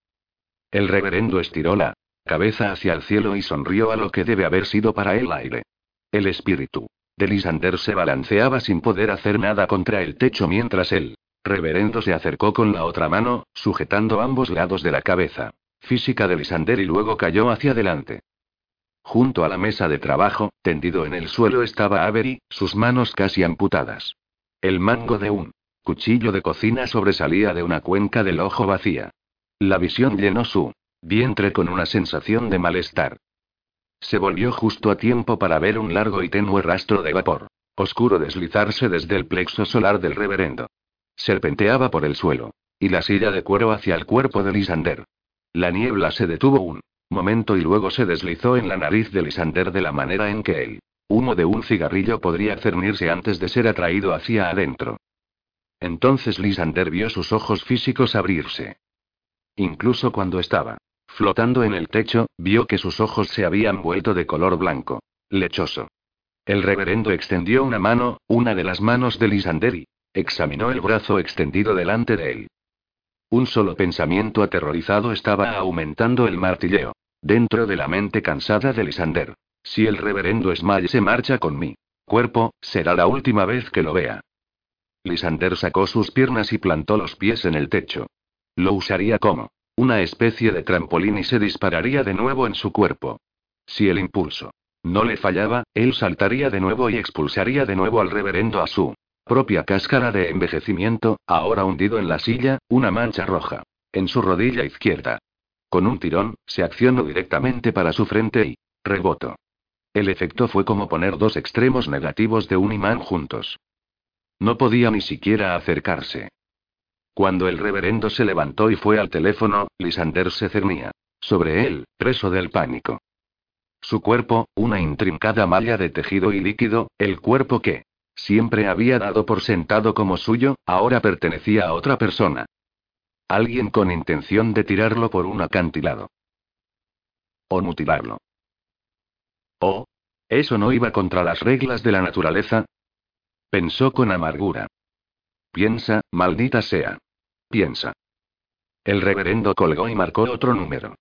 El reverendo estiró la cabeza hacia el cielo y sonrió a lo que debe haber sido para él aire. El espíritu de Lisander se balanceaba sin poder hacer nada contra el techo mientras el reverendo se acercó con la otra mano, sujetando ambos lados de la cabeza física de Lisander y luego cayó hacia adelante. Junto a la mesa de trabajo, tendido en el suelo estaba Avery, sus manos casi amputadas. El mango de un cuchillo de cocina sobresalía de una cuenca del ojo vacía. La visión llenó su vientre con una sensación de malestar. Se volvió justo a tiempo para ver un largo y tenue rastro de vapor, oscuro deslizarse desde el plexo solar del reverendo. Serpenteaba por el suelo, y la silla de cuero hacia el cuerpo de Lisander. La niebla se detuvo un momento y luego se deslizó en la nariz de Lisander de la manera en que el humo de un cigarrillo podría cernirse antes de ser atraído hacia adentro. Entonces Lisander vio sus ojos físicos abrirse. Incluso cuando estaba flotando en el techo, vio que sus ojos se habían vuelto de color blanco, lechoso. El reverendo extendió una mano, una de las manos de Lisanderi. Examinó el brazo extendido delante de él. Un solo pensamiento aterrorizado estaba aumentando el martilleo. Dentro de la mente cansada de Lisander. Si el reverendo Smile se marcha con mi cuerpo, será la última vez que lo vea. Lisander sacó sus piernas y plantó los pies en el techo. Lo usaría como una especie de trampolín y se dispararía de nuevo en su cuerpo. Si el impulso no le fallaba, él saltaría de nuevo y expulsaría de nuevo al reverendo a su propia cáscara de envejecimiento, ahora hundido en la silla, una mancha roja. En su rodilla izquierda. Con un tirón, se accionó directamente para su frente y. rebotó. El efecto fue como poner dos extremos negativos de un imán juntos. No podía ni siquiera acercarse. Cuando el reverendo se levantó y fue al teléfono, Lisander se cernía. Sobre él, preso del pánico. Su cuerpo, una intrincada malla de tejido y líquido, el cuerpo que siempre había dado por sentado como suyo, ahora pertenecía a otra persona. Alguien con intención de tirarlo por un acantilado. O mutilarlo. ¿O? ¿Eso no iba contra las reglas de la naturaleza? Pensó con amargura. Piensa, maldita sea. Piensa. El reverendo colgó y marcó otro número.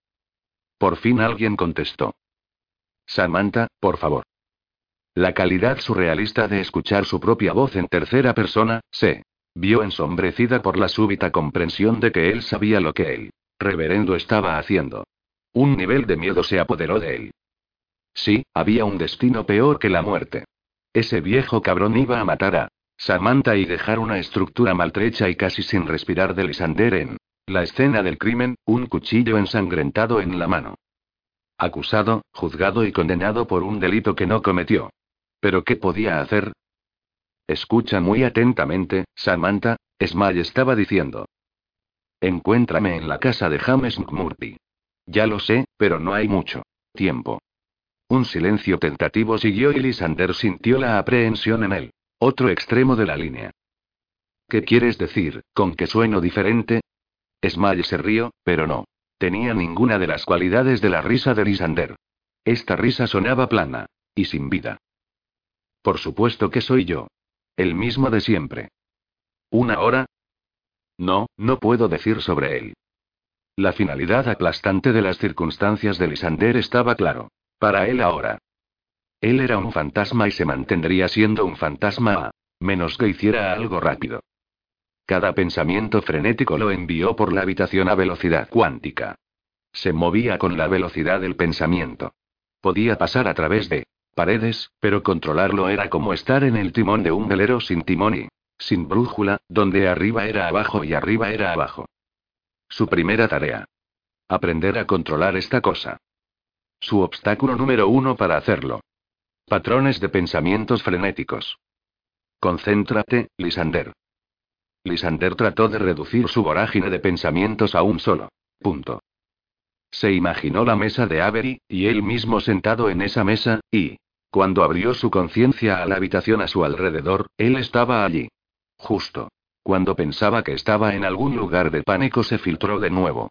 Por fin alguien contestó. Samantha, por favor. La calidad surrealista de escuchar su propia voz en tercera persona, se vio ensombrecida por la súbita comprensión de que él sabía lo que el reverendo estaba haciendo. Un nivel de miedo se apoderó de él. Sí, había un destino peor que la muerte. Ese viejo cabrón iba a matar a Samantha y dejar una estructura maltrecha y casi sin respirar de Lisander en la escena del crimen, un cuchillo ensangrentado en la mano. Acusado, juzgado y condenado por un delito que no cometió. ¿Pero qué podía hacer? Escucha muy atentamente, Samantha, Smile estaba diciendo. Encuéntrame en la casa de James McMurphy. Ya lo sé, pero no hay mucho tiempo. Un silencio tentativo siguió y Lisander sintió la aprehensión en él. Otro extremo de la línea. ¿Qué quieres decir, con que sueno diferente? Smile se rió, pero no. Tenía ninguna de las cualidades de la risa de Lisander. Esta risa sonaba plana. Y sin vida. Por supuesto que soy yo. El mismo de siempre. ¿Una hora? No, no puedo decir sobre él. La finalidad aplastante de las circunstancias de Lisander estaba claro. Para él ahora. Él era un fantasma y se mantendría siendo un fantasma a menos que hiciera algo rápido. Cada pensamiento frenético lo envió por la habitación a velocidad cuántica. Se movía con la velocidad del pensamiento. Podía pasar a través de paredes, pero controlarlo era como estar en el timón de un velero sin timón y sin brújula, donde arriba era abajo y arriba era abajo. Su primera tarea. Aprender a controlar esta cosa. Su obstáculo número uno para hacerlo. Patrones de pensamientos frenéticos. Concéntrate, Lisander. Lisander trató de reducir su vorágine de pensamientos a un solo. Punto. Se imaginó la mesa de Avery, y él mismo sentado en esa mesa, y, cuando abrió su conciencia a la habitación a su alrededor, él estaba allí. Justo. Cuando pensaba que estaba en algún lugar de pánico se filtró de nuevo.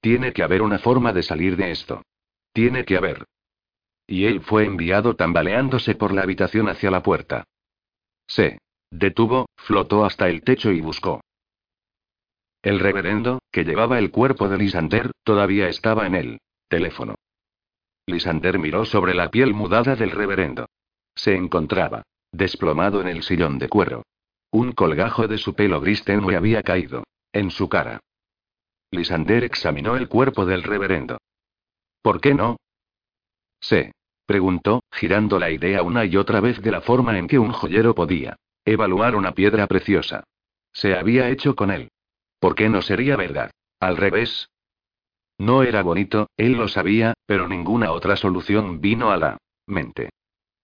Tiene que haber una forma de salir de esto. Tiene que haber. Y él fue enviado tambaleándose por la habitación hacia la puerta. Se detuvo, flotó hasta el techo y buscó. El reverendo, que llevaba el cuerpo de Lisander, todavía estaba en el teléfono. Lisander miró sobre la piel mudada del reverendo. Se encontraba desplomado en el sillón de cuero. Un colgajo de su pelo gris tenue había caído en su cara. Lisander examinó el cuerpo del reverendo. ¿Por qué no? Se preguntó, girando la idea una y otra vez de la forma en que un joyero podía evaluar una piedra preciosa. Se había hecho con él. ¿Por qué no sería verdad? Al revés, no era bonito, él lo sabía, pero ninguna otra solución vino a la mente.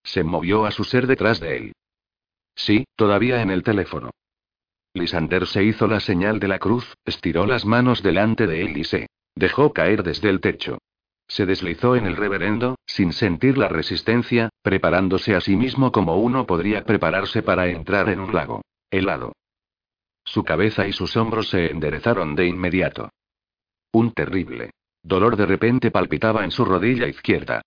Se movió a su ser detrás de él. Sí, todavía en el teléfono. Lisander se hizo la señal de la cruz, estiró las manos delante de él y se dejó caer desde el techo. Se deslizó en el reverendo, sin sentir la resistencia, preparándose a sí mismo como uno podría prepararse para entrar en un lago helado. Su cabeza y sus hombros se enderezaron de inmediato. Un terrible dolor de repente palpitaba en su rodilla izquierda.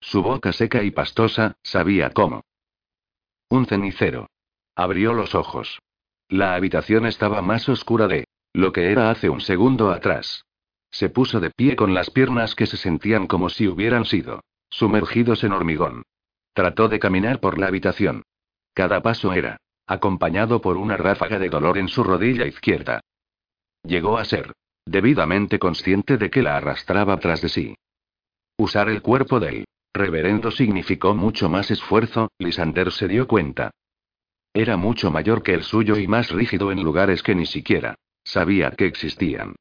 Su boca seca y pastosa, sabía cómo. Un cenicero. Abrió los ojos. La habitación estaba más oscura de lo que era hace un segundo atrás. Se puso de pie con las piernas que se sentían como si hubieran sido sumergidos en hormigón. Trató de caminar por la habitación. Cada paso era acompañado por una ráfaga de dolor en su rodilla izquierda. Llegó a ser debidamente consciente de que la arrastraba tras de sí. Usar el cuerpo del reverendo significó mucho más esfuerzo, Lisander se dio cuenta. Era mucho mayor que el suyo y más rígido en lugares que ni siquiera sabía que existían.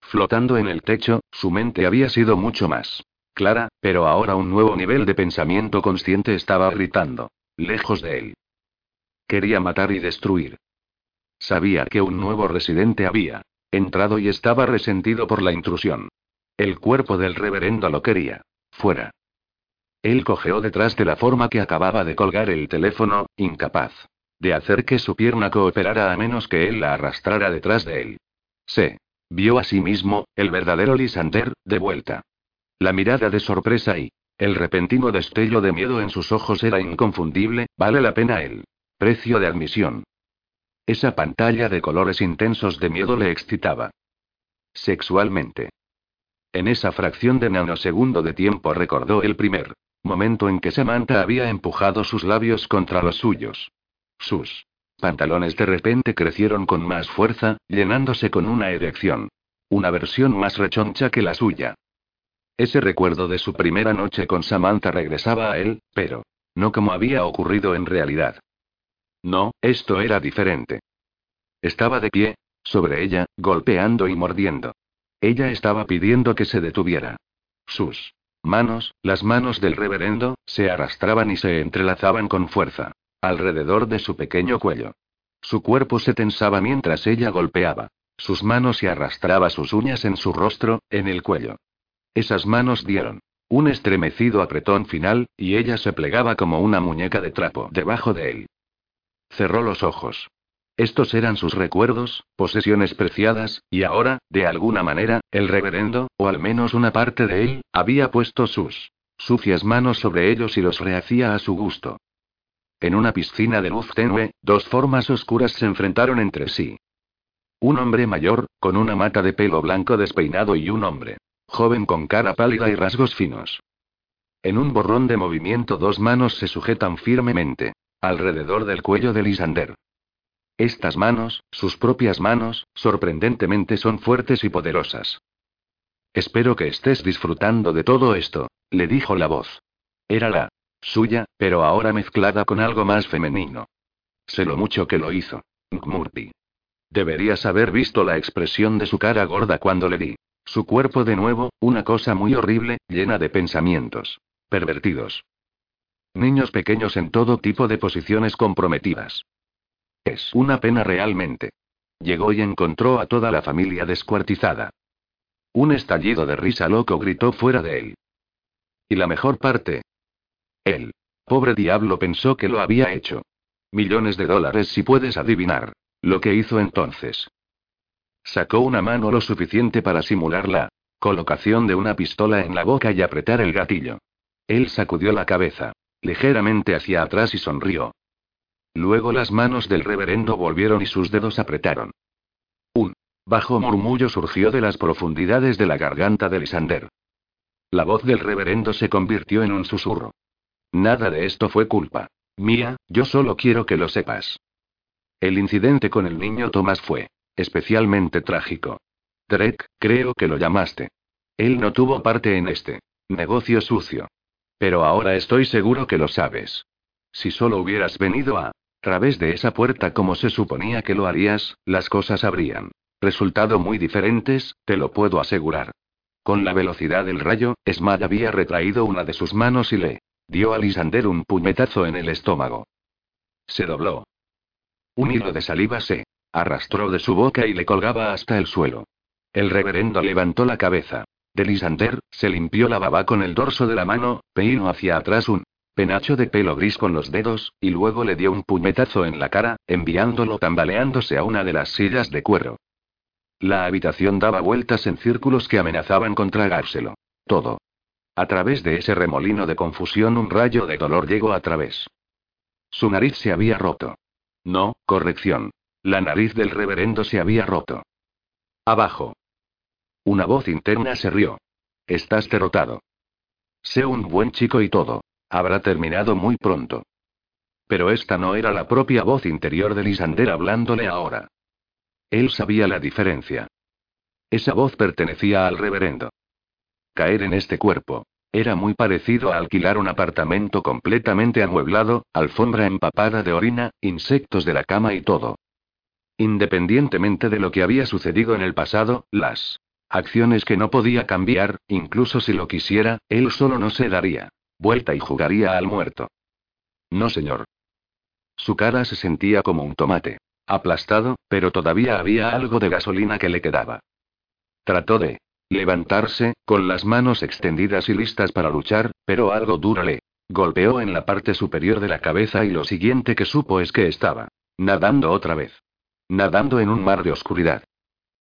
Flotando en el techo, su mente había sido mucho más clara, pero ahora un nuevo nivel de pensamiento consciente estaba gritando, lejos de él. Quería matar y destruir. Sabía que un nuevo residente había entrado y estaba resentido por la intrusión. El cuerpo del reverendo lo quería. Fuera. Él cojeó detrás de la forma que acababa de colgar el teléfono, incapaz de hacer que su pierna cooperara a menos que él la arrastrara detrás de él. Se vio a sí mismo, el verdadero Lisander, de vuelta. La mirada de sorpresa y el repentino destello de miedo en sus ojos era inconfundible, vale la pena el precio de admisión. Esa pantalla de colores intensos de miedo le excitaba. Sexualmente. En esa fracción de nanosegundo de tiempo recordó el primer momento en que Samantha había empujado sus labios contra los suyos. Sus pantalones de repente crecieron con más fuerza, llenándose con una erección. Una versión más rechoncha que la suya. Ese recuerdo de su primera noche con Samantha regresaba a él, pero no como había ocurrido en realidad. No, esto era diferente. Estaba de pie, sobre ella, golpeando y mordiendo. Ella estaba pidiendo que se detuviera. Sus manos, las manos del reverendo, se arrastraban y se entrelazaban con fuerza. Alrededor de su pequeño cuello. Su cuerpo se tensaba mientras ella golpeaba. Sus manos y arrastraba sus uñas en su rostro, en el cuello. Esas manos dieron un estremecido apretón final, y ella se plegaba como una muñeca de trapo debajo de él. Cerró los ojos. Estos eran sus recuerdos, posesiones preciadas, y ahora, de alguna manera, el reverendo, o al menos una parte de él, había puesto sus sucias manos sobre ellos y los rehacía a su gusto. En una piscina de luz tenue, dos formas oscuras se enfrentaron entre sí. Un hombre mayor, con una mata de pelo blanco despeinado y un hombre joven con cara pálida y rasgos finos. En un borrón de movimiento dos manos se sujetan firmemente, alrededor del cuello de Lisander. Estas manos, sus propias manos, sorprendentemente son fuertes y poderosas. Espero que estés disfrutando de todo esto, le dijo la voz. Era la suya, pero ahora mezclada con algo más femenino. Sé lo mucho que lo hizo. Murphy. Deberías haber visto la expresión de su cara gorda cuando le di. Su cuerpo de nuevo, una cosa muy horrible, llena de pensamientos. Pervertidos. Niños pequeños en todo tipo de posiciones comprometidas. Es una pena realmente. Llegó y encontró a toda la familia descuartizada. Un estallido de risa loco gritó fuera de él. ¿Y la mejor parte? Él. Pobre diablo pensó que lo había hecho. Millones de dólares si puedes adivinar. Lo que hizo entonces. Sacó una mano lo suficiente para simular la colocación de una pistola en la boca y apretar el gatillo. Él sacudió la cabeza, ligeramente hacia atrás y sonrió. Luego las manos del reverendo volvieron y sus dedos apretaron. Un bajo murmullo surgió de las profundidades de la garganta de Lisander. La voz del reverendo se convirtió en un susurro. Nada de esto fue culpa mía, yo solo quiero que lo sepas. El incidente con el niño Tomás fue especialmente trágico. Drake, creo que lo llamaste. Él no tuvo parte en este negocio sucio. Pero ahora estoy seguro que lo sabes. Si solo hubieras venido a través de esa puerta como se suponía que lo harías, las cosas habrían resultado muy diferentes, te lo puedo asegurar. Con la velocidad del rayo, Smad había retraído una de sus manos y le dio a Lisander un puñetazo en el estómago. Se dobló. Un hilo de saliva se arrastró de su boca y le colgaba hasta el suelo. El reverendo levantó la cabeza. De se limpió la baba con el dorso de la mano, peinó hacia atrás un penacho de pelo gris con los dedos, y luego le dio un puñetazo en la cara, enviándolo tambaleándose a una de las sillas de cuero. La habitación daba vueltas en círculos que amenazaban con tragárselo. Todo. A través de ese remolino de confusión un rayo de dolor llegó a través. Su nariz se había roto. No, corrección. La nariz del reverendo se había roto. Abajo. Una voz interna se rió. Estás derrotado. Sé un buen chico y todo. Habrá terminado muy pronto. Pero esta no era la propia voz interior de Lisander hablándole ahora. Él sabía la diferencia. Esa voz pertenecía al reverendo. Caer en este cuerpo. Era muy parecido a alquilar un apartamento completamente amueblado, alfombra empapada de orina, insectos de la cama y todo. Independientemente de lo que había sucedido en el pasado, las acciones que no podía cambiar, incluso si lo quisiera, él solo no se daría vuelta y jugaría al muerto. No, señor. Su cara se sentía como un tomate. Aplastado, pero todavía había algo de gasolina que le quedaba. Trató de levantarse, con las manos extendidas y listas para luchar, pero algo duro le golpeó en la parte superior de la cabeza y lo siguiente que supo es que estaba nadando otra vez. Nadando en un mar de oscuridad.